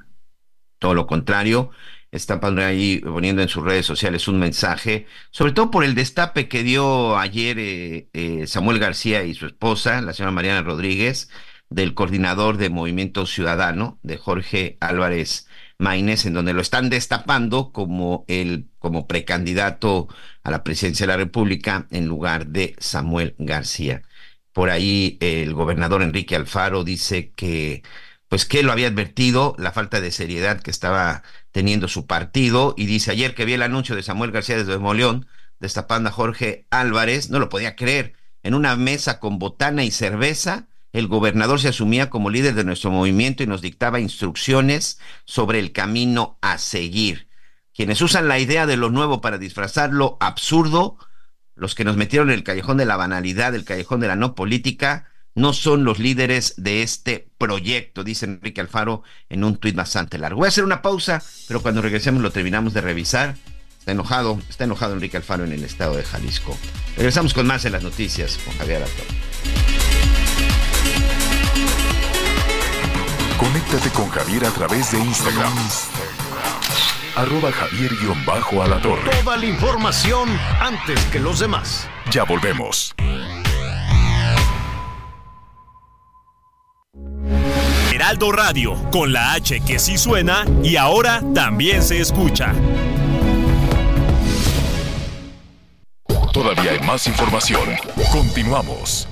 Speaker 4: todo lo contrario, está ahí poniendo en sus redes sociales un mensaje, sobre todo por el destape que dio ayer eh, eh, Samuel García y su esposa, la señora Mariana Rodríguez, del coordinador de Movimiento Ciudadano, de Jorge Álvarez Maínez, en donde lo están destapando como el como precandidato a la presidencia de la República en lugar de Samuel García. Por ahí el gobernador Enrique Alfaro dice que pues que lo había advertido, la falta de seriedad que estaba teniendo su partido, y dice ayer que vi el anuncio de Samuel García desde Moleón, destapando a Jorge Álvarez, no lo podía creer, en una mesa con botana y cerveza, el gobernador se asumía como líder de nuestro movimiento y nos dictaba instrucciones sobre el camino a seguir. Quienes usan la idea de lo nuevo para disfrazar lo absurdo, los que nos metieron en el callejón de la banalidad, el callejón de la no política, no son los líderes de este proyecto, dice Enrique Alfaro en un tuit bastante largo. Voy a hacer una pausa, pero cuando regresemos lo terminamos de revisar. Está enojado, está enojado Enrique Alfaro en el estado de Jalisco. Regresamos con más en las noticias con Javier Alfaro.
Speaker 3: Conéctate con Javier a través de Instagram. Arroba Javier-Alatorre.
Speaker 5: Toda la información antes que los demás.
Speaker 3: Ya volvemos.
Speaker 5: Heraldo Radio, con la H que sí suena y ahora también se escucha.
Speaker 3: Todavía hay más información. Continuamos.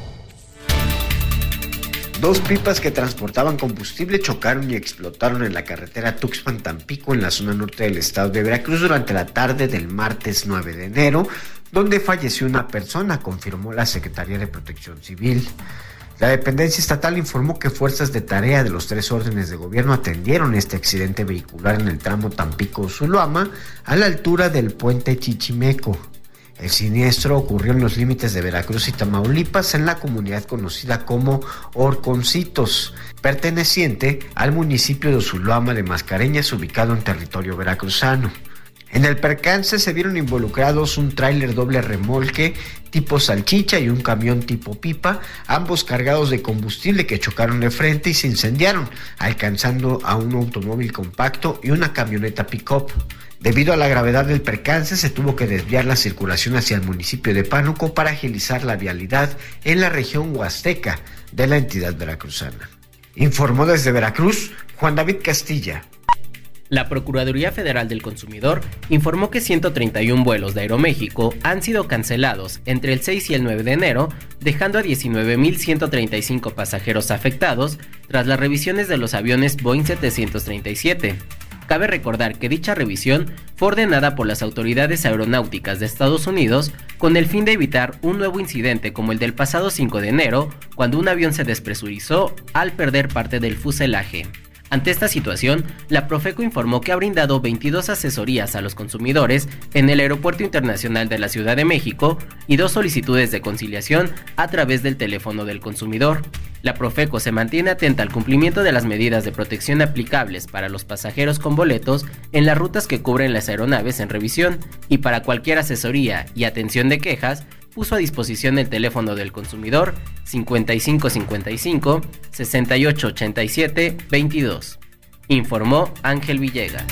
Speaker 12: Dos pipas que transportaban combustible chocaron y explotaron en la carretera Tuxpan-Tampico en la zona norte del estado de Veracruz durante la tarde del martes 9 de enero, donde falleció una persona, confirmó la Secretaría de Protección Civil. La dependencia estatal informó que fuerzas de tarea de los tres órdenes de gobierno atendieron este accidente vehicular en el tramo Tampico-Zuluama a la altura del puente Chichimeco. El siniestro ocurrió en los límites de Veracruz y Tamaulipas en la comunidad conocida como Orconcitos, perteneciente al municipio de Zuluama de Mascareñas ubicado en territorio veracruzano. En el percance se vieron involucrados un tráiler doble remolque tipo salchicha y un camión tipo pipa, ambos cargados de combustible que chocaron de frente y se incendiaron, alcanzando a un automóvil compacto y una camioneta pick-up. Debido a la gravedad del percance, se tuvo que desviar la circulación hacia el municipio de Pánuco para agilizar la vialidad en la región huasteca de la entidad veracruzana. Informó desde Veracruz Juan David Castilla.
Speaker 9: La Procuraduría Federal del Consumidor informó que 131 vuelos de Aeroméxico han sido cancelados entre el 6 y el 9 de enero, dejando a 19.135 pasajeros afectados tras las revisiones de los aviones Boeing 737. Cabe recordar que dicha revisión fue ordenada por las autoridades aeronáuticas de Estados Unidos con el fin de evitar un nuevo incidente como el del pasado 5 de enero, cuando un avión se despresurizó al perder parte del fuselaje. Ante esta situación, la Profeco informó que ha brindado 22 asesorías a los consumidores en el Aeropuerto Internacional de la Ciudad de México y dos solicitudes de conciliación a través del teléfono del consumidor. La Profeco se mantiene atenta al cumplimiento de las medidas de protección aplicables para los pasajeros con boletos en las rutas que cubren las aeronaves en revisión y para cualquier asesoría y atención de quejas puso a disposición el teléfono del consumidor 5555 6887 22. Informó Ángel Villegas.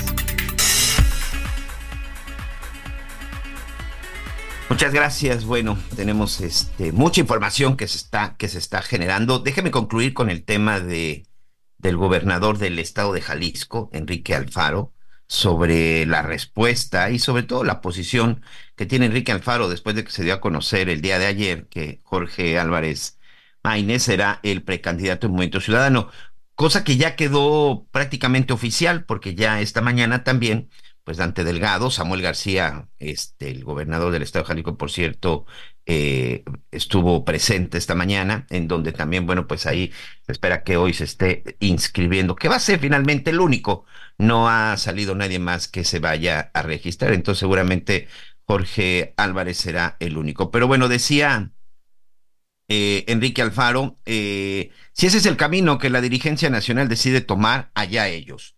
Speaker 4: Muchas gracias. Bueno, tenemos este, mucha información que se está que se está generando. Déjeme concluir con el tema de del gobernador del estado de Jalisco, Enrique Alfaro, sobre la respuesta y sobre todo la posición que tiene Enrique Alfaro después de que se dio a conocer el día de ayer que Jorge Álvarez Maínez será el precandidato en Movimiento Ciudadano, cosa que ya quedó prácticamente oficial porque ya esta mañana también pues Dante Delgado, Samuel García, este, el gobernador del estado de Jalisco, por cierto, eh, estuvo presente esta mañana, en donde también, bueno, pues ahí se espera que hoy se esté inscribiendo, que va a ser finalmente el único. No ha salido nadie más que se vaya a registrar, entonces seguramente Jorge Álvarez será el único. Pero bueno, decía eh, Enrique Alfaro, eh, si ese es el camino que la dirigencia nacional decide tomar, allá ellos.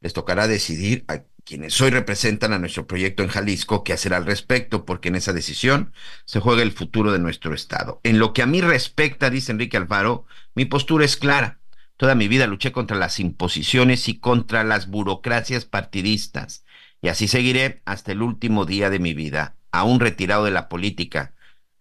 Speaker 4: Les tocará decidir quienes hoy representan a nuestro proyecto en Jalisco qué hacer al respecto, porque en esa decisión se juega el futuro de nuestro Estado. En lo que a mí respecta, dice Enrique Alfaro, mi postura es clara. Toda mi vida luché contra las imposiciones y contra las burocracias partidistas y así seguiré hasta el último día de mi vida, aún retirado de la política.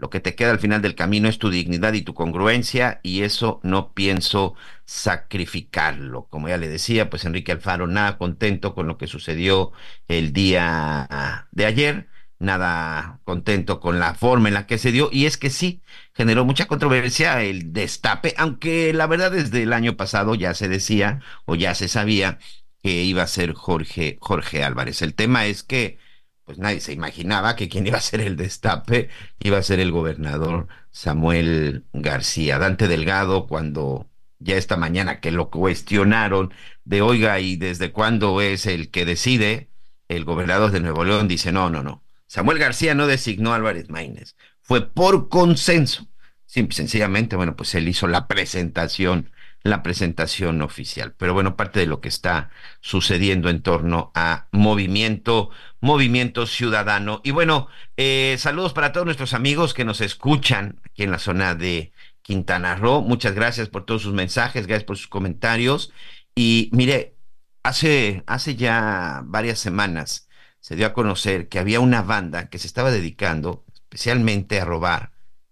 Speaker 4: Lo que te queda al final del camino es tu dignidad y tu congruencia y eso no pienso sacrificarlo. Como ya le decía, pues Enrique Alfaro nada contento con lo que sucedió el día de ayer, nada contento con la forma en la que se dio y es que sí, generó mucha controversia el destape, aunque la verdad desde el año pasado ya se decía o ya se sabía que iba a ser Jorge, Jorge Álvarez. El tema es que pues nadie se imaginaba que quien iba a ser el destape iba a ser el gobernador Samuel García. Dante Delgado, cuando ya esta mañana que lo cuestionaron de oiga y desde cuándo es el que decide, el gobernador de Nuevo León dice no, no, no. Samuel García no designó a Álvarez Maínez, fue por consenso. Simple, sencillamente, bueno, pues él hizo la presentación la presentación oficial. Pero bueno, parte de lo que está sucediendo en torno a movimiento, movimiento ciudadano. Y bueno, eh, saludos para todos nuestros amigos que nos escuchan aquí en la zona de Quintana Roo. Muchas gracias por todos sus mensajes, gracias por sus comentarios. Y mire, hace, hace ya varias semanas se dio a conocer que había una banda que se estaba dedicando especialmente a robar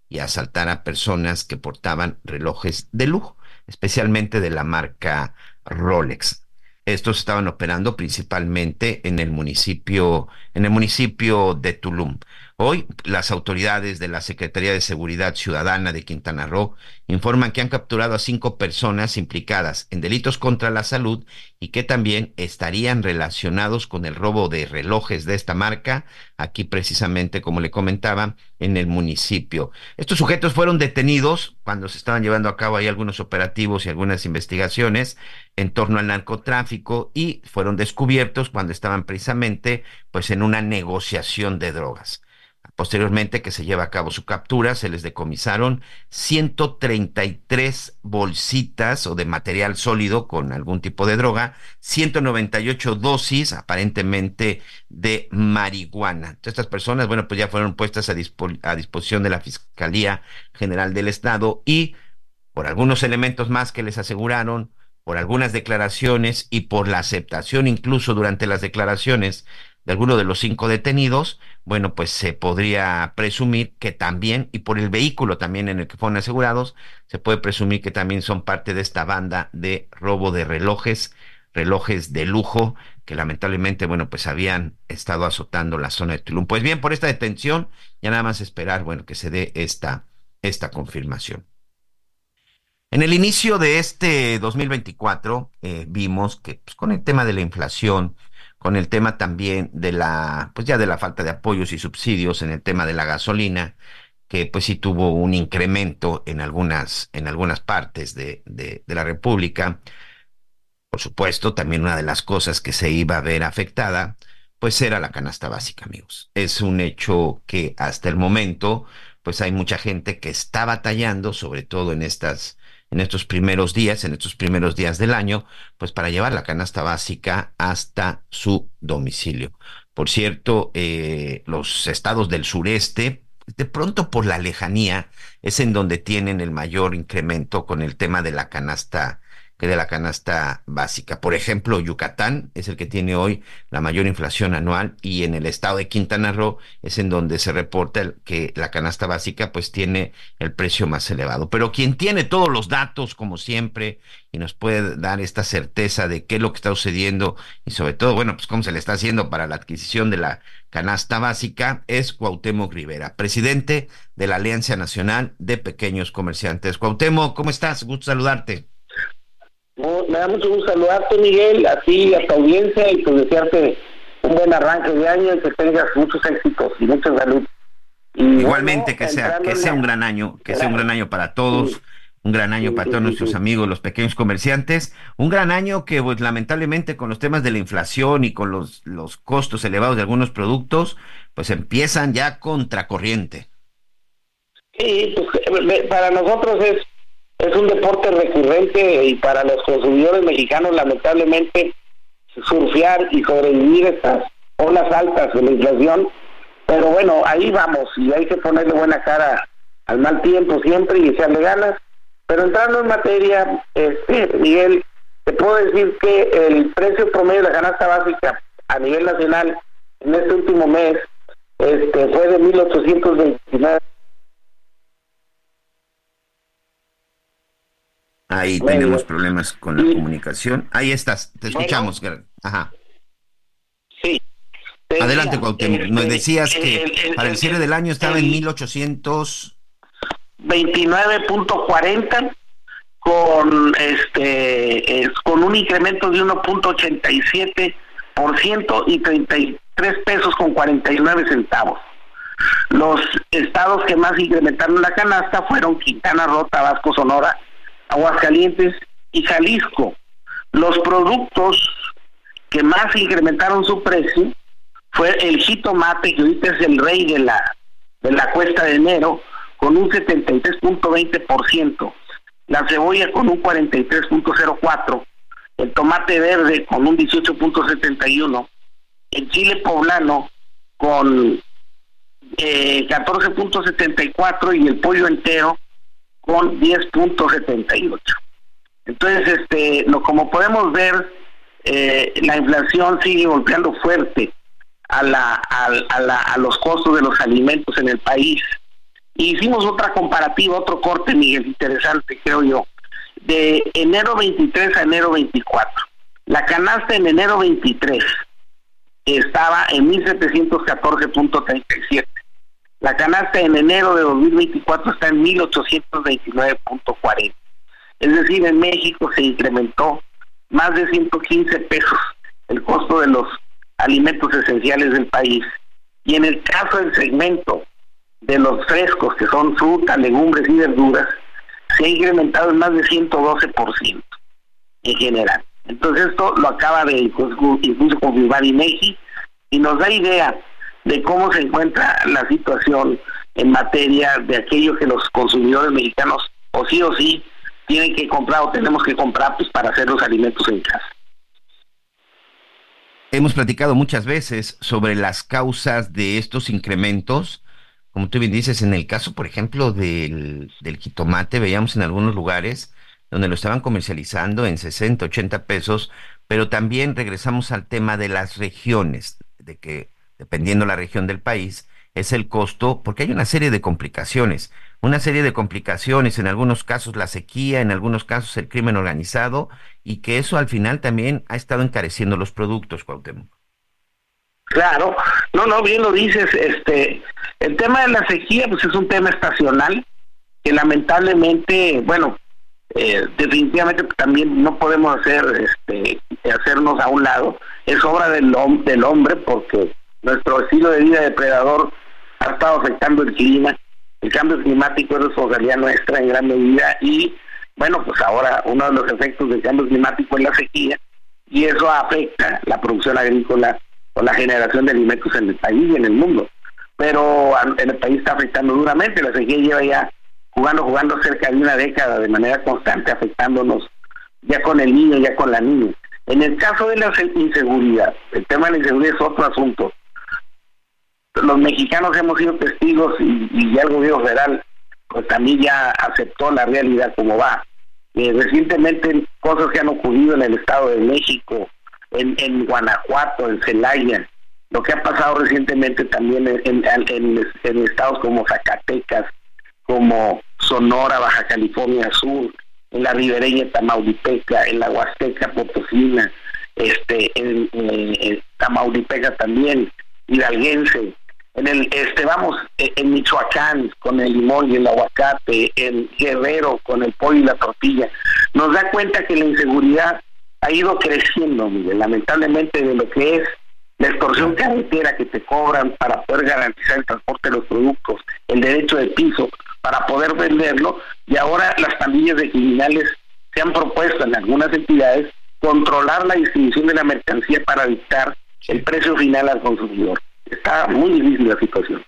Speaker 4: y a asaltar a personas que portaban relojes de lujo especialmente de la marca Rolex. Estos estaban operando principalmente en el municipio, en el municipio de Tulum. Hoy, las autoridades de la Secretaría de Seguridad Ciudadana de Quintana Roo informan que han capturado a cinco personas implicadas en delitos contra la salud y que también estarían relacionados con el robo de relojes de esta marca, aquí precisamente, como le comentaba, en el municipio. Estos sujetos fueron detenidos cuando se estaban llevando a cabo ahí algunos operativos y algunas investigaciones en torno al narcotráfico y fueron descubiertos cuando estaban precisamente pues en una negociación de drogas. Posteriormente que se lleva a cabo su captura, se les decomisaron 133 bolsitas o de material sólido con algún tipo de droga, 198 dosis aparentemente de marihuana. Estas personas, bueno, pues ya fueron puestas a, a disposición de la Fiscalía General del Estado y por algunos elementos más que les aseguraron, por algunas declaraciones y por la aceptación incluso durante las declaraciones de alguno de los cinco detenidos, bueno, pues se podría presumir que también, y por el vehículo también en el que fueron asegurados, se puede presumir que también son parte de esta banda de robo de relojes, relojes de lujo, que lamentablemente, bueno, pues habían estado azotando la zona de Tulum. Pues bien, por esta detención, ya nada más esperar, bueno, que se dé esta, esta confirmación. En el inicio de este 2024 eh, vimos que pues, con el tema de la inflación, con el tema también de la, pues ya de la falta de apoyos y subsidios en el tema de la gasolina, que pues sí tuvo un incremento en algunas, en algunas partes de, de, de la República. Por supuesto, también una de las cosas que se iba a ver afectada, pues era la canasta básica, amigos. Es un hecho que hasta el momento, pues hay mucha gente que está batallando, sobre todo en estas en estos primeros días, en estos primeros días del año, pues para llevar la canasta básica hasta su domicilio. Por cierto, eh, los estados del sureste, de pronto por la lejanía, es en donde tienen el mayor incremento con el tema de la canasta de la canasta básica. Por ejemplo, Yucatán es el que tiene hoy la mayor inflación anual y en el estado de Quintana Roo es en donde se reporta que la canasta básica pues tiene el precio más elevado. Pero quien tiene todos los datos, como siempre, y nos puede dar esta certeza de qué es lo que está sucediendo y sobre todo, bueno, pues cómo se le está haciendo para la adquisición de la canasta básica es Cuauhtémoc Rivera, presidente de la Alianza Nacional de Pequeños Comerciantes. Cuauhtémoc, ¿cómo estás? Gusto saludarte
Speaker 13: me da mucho gusto saludarte, Miguel, a ti, a tu audiencia y pues desearte un buen arranque de año y que tengas muchos éxitos y mucha salud.
Speaker 4: Igualmente que sea que sea un gran año, que sea un gran año para todos. Un gran año para todos nuestros amigos, los pequeños comerciantes. Un gran año que, pues, lamentablemente, con los temas de la inflación y con los, los costos elevados de algunos productos, pues empiezan ya contracorriente.
Speaker 13: Sí, pues para nosotros es es un deporte recurrente y para los consumidores mexicanos lamentablemente surfear y sobrevivir estas olas altas de la inflación. Pero bueno, ahí vamos y hay que ponerle buena cara al mal tiempo siempre y echarle ganas. Pero entrando en materia, este, Miguel, te puedo decir que el precio promedio de la canasta básica a nivel nacional en este último mes este, fue de 1829.
Speaker 4: Ahí tenemos problemas con la comunicación. Ahí estás, te escuchamos. Ajá.
Speaker 13: Sí.
Speaker 4: Adelante, Cuauhtémoc. Nos este, decías que para el cierre del año estaba en 1800
Speaker 13: 29.40 con este con un incremento de 1.87% y 33 pesos con 49 centavos. Los estados que más incrementaron la canasta fueron Quintana Roo, Tabasco, Sonora, Aguascalientes y Jalisco. Los productos que más incrementaron su precio fue el jitomate, que ahorita es el rey de la de la cuesta de enero, con un 73.20%, la cebolla con un 43.04%, el tomate verde con un 18.71%, el chile poblano con eh, 14.74% y el pollo entero con 10.78. Entonces, este, lo, como podemos ver, eh, la inflación sigue golpeando fuerte a, la, a, la, a los costos de los alimentos en el país hicimos otra comparativa, otro corte, Miguel, interesante, creo yo, de enero 23 a enero 24. La canasta en enero 23 estaba en 1714.37. La canasta en enero de 2024 está en 1829.40. Es decir, en México se incrementó más de 115 pesos el costo de los alimentos esenciales del país. Y en el caso del segmento de los frescos, que son frutas, legumbres y verduras, se ha incrementado en más de 112% en general. Entonces esto lo acaba de incluso confirmar INEGI y nos da idea de cómo se encuentra la situación en materia de aquello que los consumidores mexicanos o sí o sí tienen que comprar o tenemos que comprar pues para hacer los alimentos en casa.
Speaker 4: Hemos platicado muchas veces sobre las causas de estos incrementos como tú bien dices, en el caso, por ejemplo, del, jitomate, veíamos en algunos lugares donde lo estaban comercializando en 60, 80 pesos, pero también regresamos al tema de las regiones, de que dependiendo la región del país, es el costo, porque hay una serie de complicaciones, una serie de complicaciones, en algunos casos la sequía, en algunos casos el crimen organizado, y que eso al final también ha estado encareciendo los productos, Cuauhtémoc.
Speaker 13: Claro, no, no, bien lo dices, este, el tema de la sequía, pues es un tema estacional que lamentablemente, bueno, eh, definitivamente también no podemos hacer, este, hacernos a un lado, es obra del, del hombre porque nuestro estilo de vida depredador ha estado afectando el clima, el cambio climático es responsabilidad nuestra en gran medida y bueno, pues ahora uno de los efectos del cambio climático es la sequía y eso afecta la producción agrícola o la generación de alimentos en el país y en el mundo. Pero en el país está afectando duramente, la sequía lleva ya jugando, jugando cerca de una década de manera constante, afectándonos ya con el niño, ya con la niña. En el caso de la inseguridad, el tema de la inseguridad es otro asunto. Los mexicanos hemos sido testigos y, ya el gobierno federal pues también ya aceptó la realidad como va. Eh, recientemente cosas que han ocurrido en el Estado de México, en, en Guanajuato, en Celaya, lo que ha pasado recientemente también en, en, estados como Zacatecas, como Sonora, Baja California Sur, en la ribereña Tamaulipeca, en la Huasteca Potosina, este, en, Tamaulipeca también, Hidalguense, en el, este, vamos, e, en Michoacán con el limón y el aguacate, en Guerrero con el pollo y la tortilla, nos da cuenta que la inseguridad ha ido creciendo, Miguel, lamentablemente de lo que es la extorsión carretera que te cobran para poder garantizar el transporte de los productos, el derecho de piso para poder venderlo, y ahora las pandillas de criminales se han propuesto en algunas entidades controlar la distribución de la mercancía para dictar el precio final al consumidor. Está muy difícil la situación.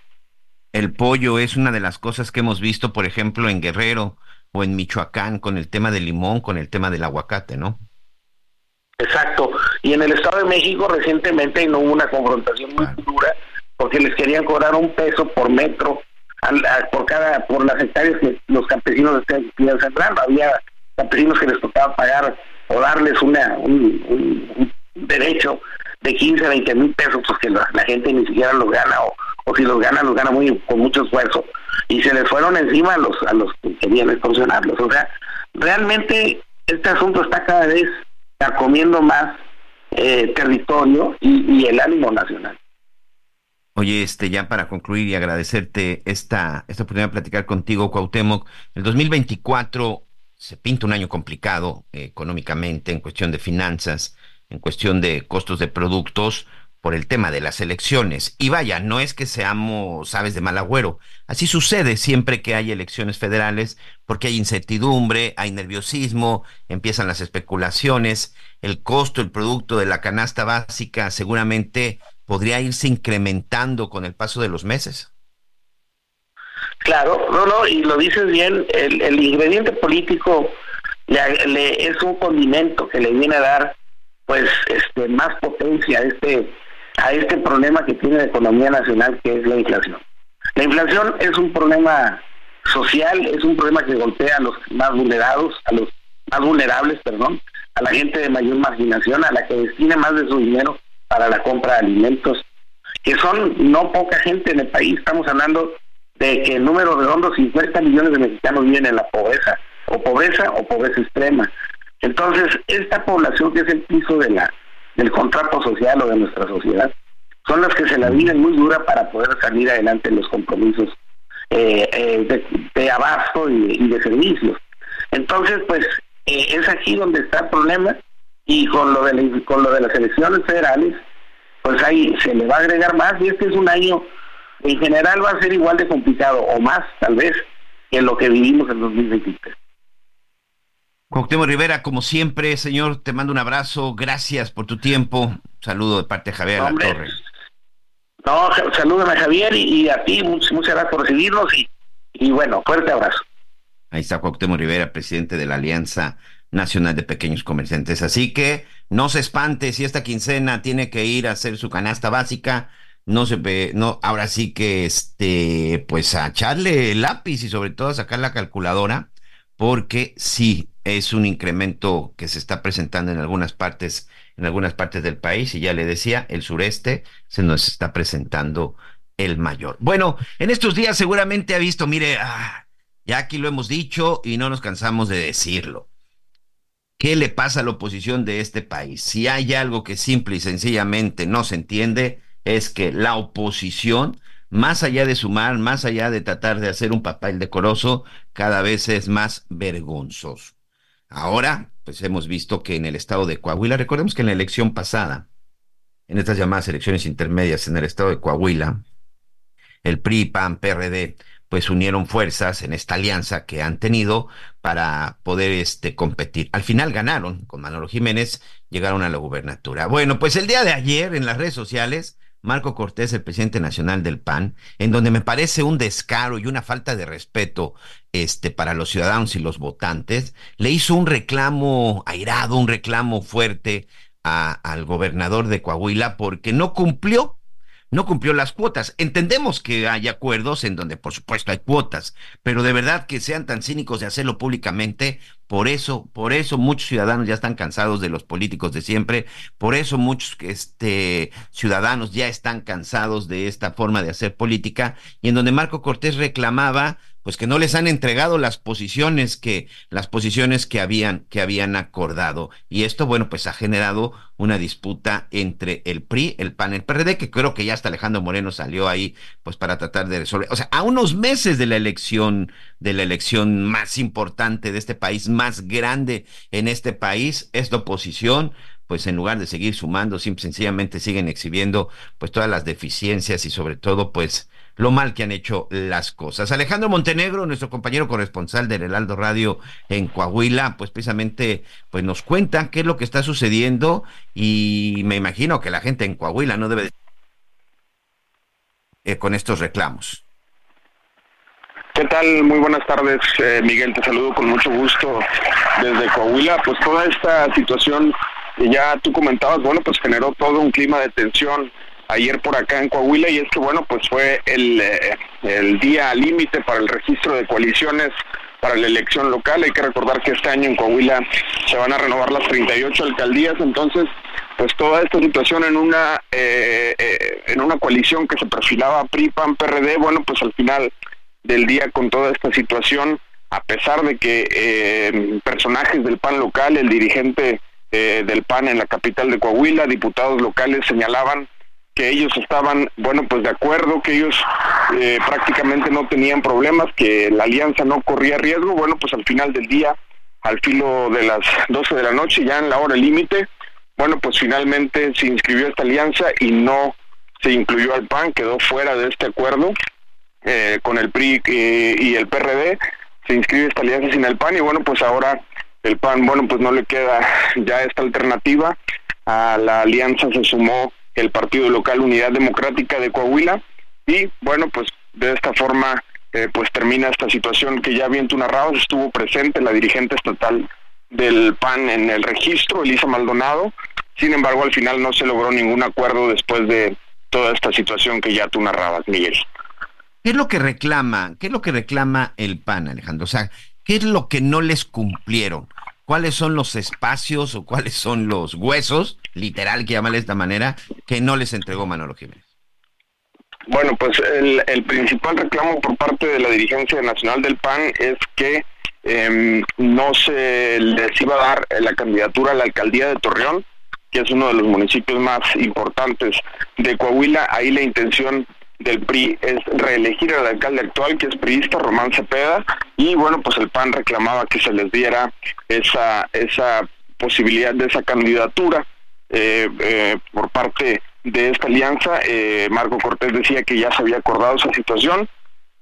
Speaker 4: El pollo es una de las cosas que hemos visto, por ejemplo, en Guerrero o en Michoacán con el tema del limón, con el tema del aguacate, ¿no?
Speaker 13: Exacto. Y en el Estado de México recientemente no hubo una confrontación muy dura porque les querían cobrar un peso por metro por cada por las hectáreas que los campesinos estaban sembrando. Había campesinos que les tocaba pagar o darles una un, derecho de 15 a 20 mil pesos, pues que la, gente ni siquiera los gana, o, o si los gana, los gana muy con mucho esfuerzo. Y se les fueron encima a los, a los que querían extorsionarlos. O sea, realmente este asunto está cada vez comiendo más eh, territorio y, el ánimo nacional.
Speaker 4: Oye, este, ya para concluir y agradecerte esta, esta oportunidad de platicar contigo, Cuauhtémoc, el 2024 se pinta un año complicado eh, económicamente, en cuestión de finanzas, en cuestión de costos de productos, por el tema de las elecciones. Y vaya, no es que seamos sabes de mal agüero. Así sucede siempre que hay elecciones federales, porque hay incertidumbre, hay nerviosismo, empiezan las especulaciones, el costo, el producto de la canasta básica seguramente podría irse incrementando con el paso de los meses.
Speaker 13: Claro, no, no, y lo dices bien, el, el ingrediente político le, es un condimento que le viene a dar pues este más potencia a este a este problema que tiene la economía nacional, que es la inflación. La inflación es un problema social, es un problema que golpea a los más vulnerados, a los más vulnerables, perdón, a la gente de mayor marginación, a la que destina más de su dinero para la compra de alimentos, que son no poca gente en el país. Estamos hablando de que el número redondo, 50 millones de mexicanos viven en la pobreza, o pobreza o pobreza extrema. Entonces, esta población que es el piso de la del contrato social o de nuestra sociedad, son las que se la viven muy dura para poder salir adelante en los compromisos eh, eh, de, abasto y, de servicios. Entonces, pues eh, es aquí donde está el problema y con lo de con lo de las elecciones federales, pues ahí se le va a agregar más y este es un año en general va a ser igual de complicado o más tal vez que lo que vivimos en 2023.
Speaker 4: Cuauhtémoc Rivera, como siempre, señor, te mando un abrazo, gracias por tu tiempo. saludo de parte de Javier La Torre.
Speaker 13: No, salúdame a Javier y, a ti, muchas, gracias por recibirnos y, bueno, fuerte abrazo.
Speaker 4: Ahí está Cuauhtémoc Rivera, presidente de la Alianza Nacional de Pequeños Comerciantes. Así que no se espante si esta quincena tiene que ir a hacer su canasta básica. No se ve, no, ahora sí que este, pues a echarle el lápiz y sobre todo a sacar la calculadora, porque sí, es un incremento que se está presentando en algunas partes, en algunas partes del país, y ya le decía, el sureste se nos está presentando el mayor. Bueno, en estos días seguramente ha visto, mire, ah, ya aquí lo hemos dicho y no nos cansamos de decirlo. ¿Qué le pasa a la oposición de este país? Si hay algo que simple y sencillamente no se entiende, es que la oposición, más allá de sumar, más allá de tratar de hacer un papel decoroso, cada vez es más vergonzoso. Ahora, pues hemos visto que en el estado de Coahuila, recordemos que en la elección pasada, en estas llamadas elecciones intermedias en el estado de Coahuila, el PRI, PAN, PRD, pues unieron fuerzas en esta alianza que han tenido para poder este, competir. Al final ganaron, con Manolo Jiménez llegaron a la gubernatura. Bueno, pues el día de ayer en las redes sociales Marco Cortés, el presidente nacional del PAN, en donde me parece un descaro y una falta de respeto este, para los ciudadanos y los votantes, le hizo un reclamo airado, un reclamo fuerte al gobernador de Coahuila porque no cumplió no cumplió las cuotas. Entendemos que hay acuerdos en donde, por supuesto, hay cuotas, pero de verdad que sean tan cínicos de hacerlo públicamente, por eso, por eso muchos ciudadanos ya están cansados de los políticos de siempre, por eso muchos este, ciudadanos ya están cansados de esta forma de hacer política, y en donde Marco Cortés reclamaba pues que no les han entregado las posiciones que las posiciones que habían que habían acordado. Y esto bueno pues ha generado una disputa entre el PRI, el PAN, el PRD que creo que ya hasta Alejandro Moreno salió ahí pues para tratar de resolver, o sea, a unos meses de la elección de la elección más importante de este país, más grande en este país, es la oposición pues en lugar de seguir sumando, simple, sencillamente siguen exhibiendo pues todas las deficiencias y sobre todo pues lo mal que han hecho las cosas. Alejandro Montenegro, nuestro compañero corresponsal del Heraldo Radio en Coahuila, pues precisamente pues nos cuenta qué es lo que está sucediendo y me imagino que la gente en Coahuila no debe eh, con estos reclamos.
Speaker 14: ¿Qué tal? Muy buenas tardes, eh, Miguel. Te saludo con mucho gusto desde Coahuila. Pues toda esta situación ya tú comentabas, bueno, pues generó todo un clima de tensión ayer por acá en Coahuila y es que bueno pues fue el, eh, el día límite para el registro de coaliciones para la elección local. Hay que recordar que este año en Coahuila se van a renovar las 38 alcaldías, entonces pues toda esta situación en una eh, eh, en una coalición que se perfilaba PRI PAN PRD, bueno, pues al final del día con toda esta situación, a pesar de que eh, personajes del PAN local, el dirigente del PAN en la capital de Coahuila, diputados locales señalaban que ellos estaban, bueno, pues de acuerdo, que ellos eh, prácticamente no tenían problemas, que la alianza no corría riesgo, bueno, pues al final del día, al filo de las 12 de la noche, ya en la hora límite, bueno, pues finalmente se inscribió esta alianza y no se incluyó al PAN, quedó fuera de este acuerdo eh, con el PRI eh, y el PRD, se inscribe esta alianza sin el PAN y bueno, pues ahora el PAN, bueno, pues no le queda ya esta alternativa, a la alianza se sumó el partido local Unidad Democrática de Coahuila y bueno pues de esta forma eh, pues termina esta situación que ya bien tú narrabas estuvo presente la dirigente estatal del PAN en el registro Elisa Maldonado sin embargo al final no se logró ningún acuerdo después de toda esta situación que ya tú narrabas Miguel
Speaker 4: ¿Qué es lo que reclama? ¿Qué es lo que reclama el PAN, Alejandro? O sea, ¿qué es lo que no les cumplieron? Cuáles son los espacios o cuáles son los huesos, literal que llamarle de esta manera, que no les entregó Manolo Jiménez.
Speaker 14: Bueno, pues el, principal reclamo por parte de la dirigencia nacional del PAN es que em, no se les iba a dar la candidatura a la alcaldía de Torreón, que es uno de los municipios más importantes de Coahuila. Ahí la intención del PRI es reelegir al alcalde actual, que es priista, Román Cepeda, y bueno, pues el PAN reclamaba que se les diera esa, esa posibilidad de esa candidatura eh, eh, por parte de esta alianza. Eh, Marco Cortés decía que ya se había acordado esa situación,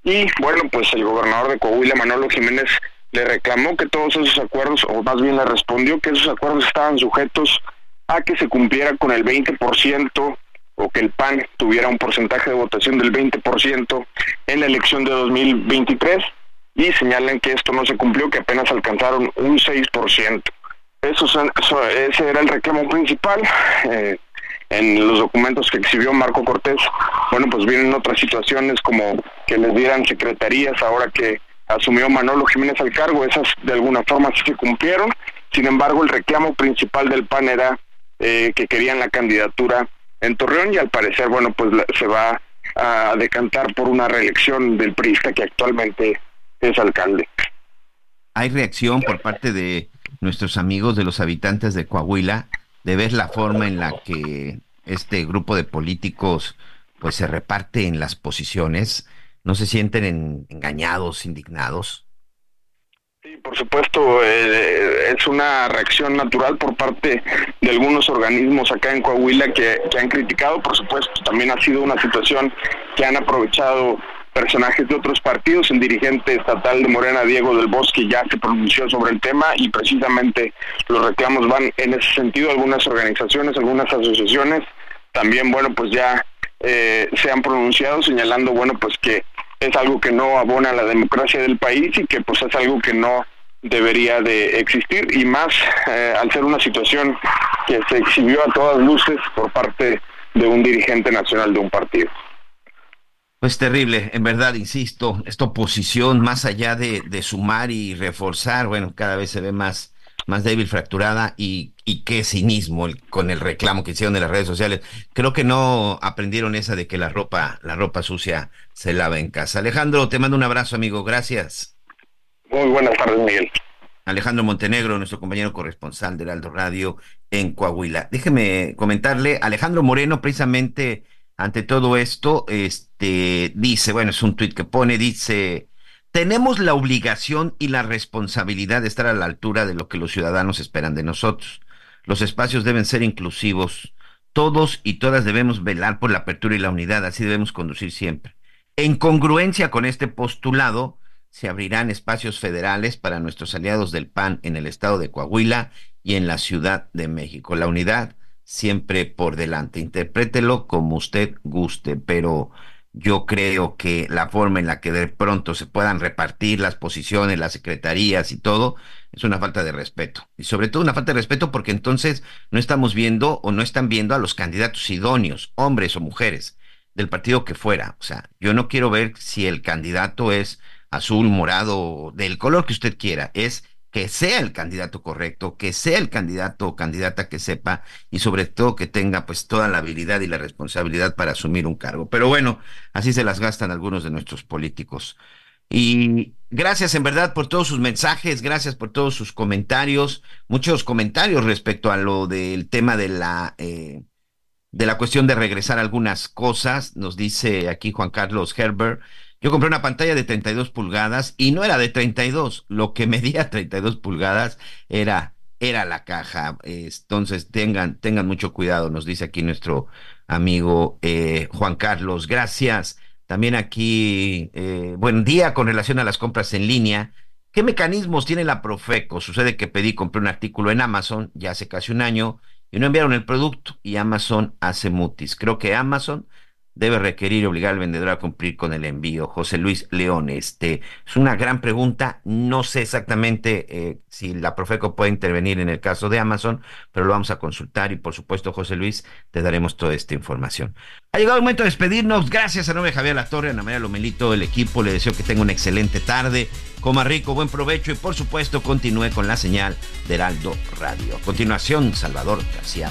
Speaker 14: y bueno, pues el gobernador de Coahuila, Manolo Jiménez, le reclamó que todos esos acuerdos, o más bien le respondió que esos acuerdos estaban sujetos a que se cumpliera con el 20% o que el PAN tuviera un porcentaje de votación del 20% en la elección de 2023 y señalan que esto no se cumplió, que apenas alcanzaron un 6%. Eso, eso ese era el reclamo principal. Eh, en los documentos que exhibió Marco Cortés, bueno, pues vienen otras situaciones como que les dieran secretarías ahora que asumió Manolo Jiménez al cargo, esas de alguna forma sí se cumplieron. Sin embargo, el reclamo principal del PAN era eh, que querían la candidatura en Torreón y al parecer, bueno, pues se va a decantar por una reelección del priista que actualmente es alcalde.
Speaker 4: ¿Hay reacción por parte de nuestros amigos de los habitantes de Coahuila de ver la forma en la que este grupo de políticos pues se reparte en las posiciones? ¿No se sienten engañados, indignados?
Speaker 14: Sí, por supuesto, eh, es una reacción natural por parte de algunos organismos acá en Coahuila que, han criticado, por supuesto, también ha sido una situación que han aprovechado personajes de otros partidos. El dirigente estatal de Morena, Diego del Bosque, ya se pronunció sobre el tema y precisamente los reclamos van en ese sentido. Algunas organizaciones, algunas asociaciones también, bueno, pues ya eh, se han pronunciado señalando, bueno, pues que es algo que no abona la democracia del país y que pues es algo que no debería de existir y más eh, al ser una situación que se exhibió a todas luces por parte de un dirigente nacional de un partido.
Speaker 4: Pues terrible, en verdad, insisto, esta oposición, más allá de, de sumar y reforzar, bueno, cada vez se ve más más débil, fracturada y, y qué cinismo con el reclamo que hicieron de las redes sociales. Creo que no aprendieron esa de que la ropa, la ropa sucia se lava en casa. Alejandro, te mando un abrazo, amigo. Gracias.
Speaker 14: Muy buenas tardes, Miguel.
Speaker 4: Alejandro Montenegro, nuestro compañero corresponsal del Aldo Radio en Coahuila. Déjeme comentarle, Alejandro Moreno, precisamente ante todo esto, este dice, bueno, es un tuit que pone, dice, tenemos la obligación y la responsabilidad de estar a la altura de lo que los ciudadanos esperan de nosotros. Los espacios deben ser inclusivos. Todos y todas debemos velar por la apertura y la unidad, así debemos conducir siempre. En congruencia con este postulado, se abrirán espacios federales para nuestros aliados del PAN en el estado de Coahuila y en la Ciudad de México. La unidad siempre por delante. Interprételo como usted guste, pero yo creo que la forma en la que de pronto se puedan repartir las posiciones, las secretarías y todo, es una falta de respeto. Y sobre todo una falta de respeto porque entonces no estamos viendo o no están viendo a los candidatos idóneos, hombres o mujeres, del partido que fuera. O sea, yo no quiero ver si el candidato es azul, morado, del color que usted quiera, es que sea el candidato correcto, que sea el candidato o candidata que sepa y sobre todo que tenga pues toda la habilidad y la responsabilidad para asumir un cargo. Pero bueno, así se las gastan algunos de nuestros políticos. Y gracias en verdad por todos sus mensajes, gracias por todos sus comentarios, muchos comentarios respecto a lo del tema de la eh, de la cuestión de regresar algunas cosas. Nos dice aquí Juan Carlos Herbert, yo compré una pantalla de 32 pulgadas y no era de 32, lo que medía 32 pulgadas era era la caja. Entonces tengan tengan mucho cuidado, nos dice aquí nuestro amigo eh, Juan Carlos. Gracias. También aquí, eh, buen día con relación a las compras en línea. ¿Qué mecanismos tiene la Profeco? Sucede que pedí, compré un artículo en Amazon ya hace casi un año y no enviaron el producto y Amazon hace mutis. Creo que Amazon debe requerir y obligar al vendedor a cumplir con el envío. José Luis León, este es una gran pregunta. No sé exactamente eh, si la Profeco puede intervenir en el caso de Amazon, pero lo vamos a consultar y por supuesto, José Luis, te daremos toda esta información. Ha llegado el momento de despedirnos. Gracias a nombre Javier Latorre, Ana María Lomelito, el equipo. Le deseo que tenga una excelente tarde. Coma rico, buen provecho y por supuesto continúe con la señal de Heraldo Radio. A continuación, Salvador García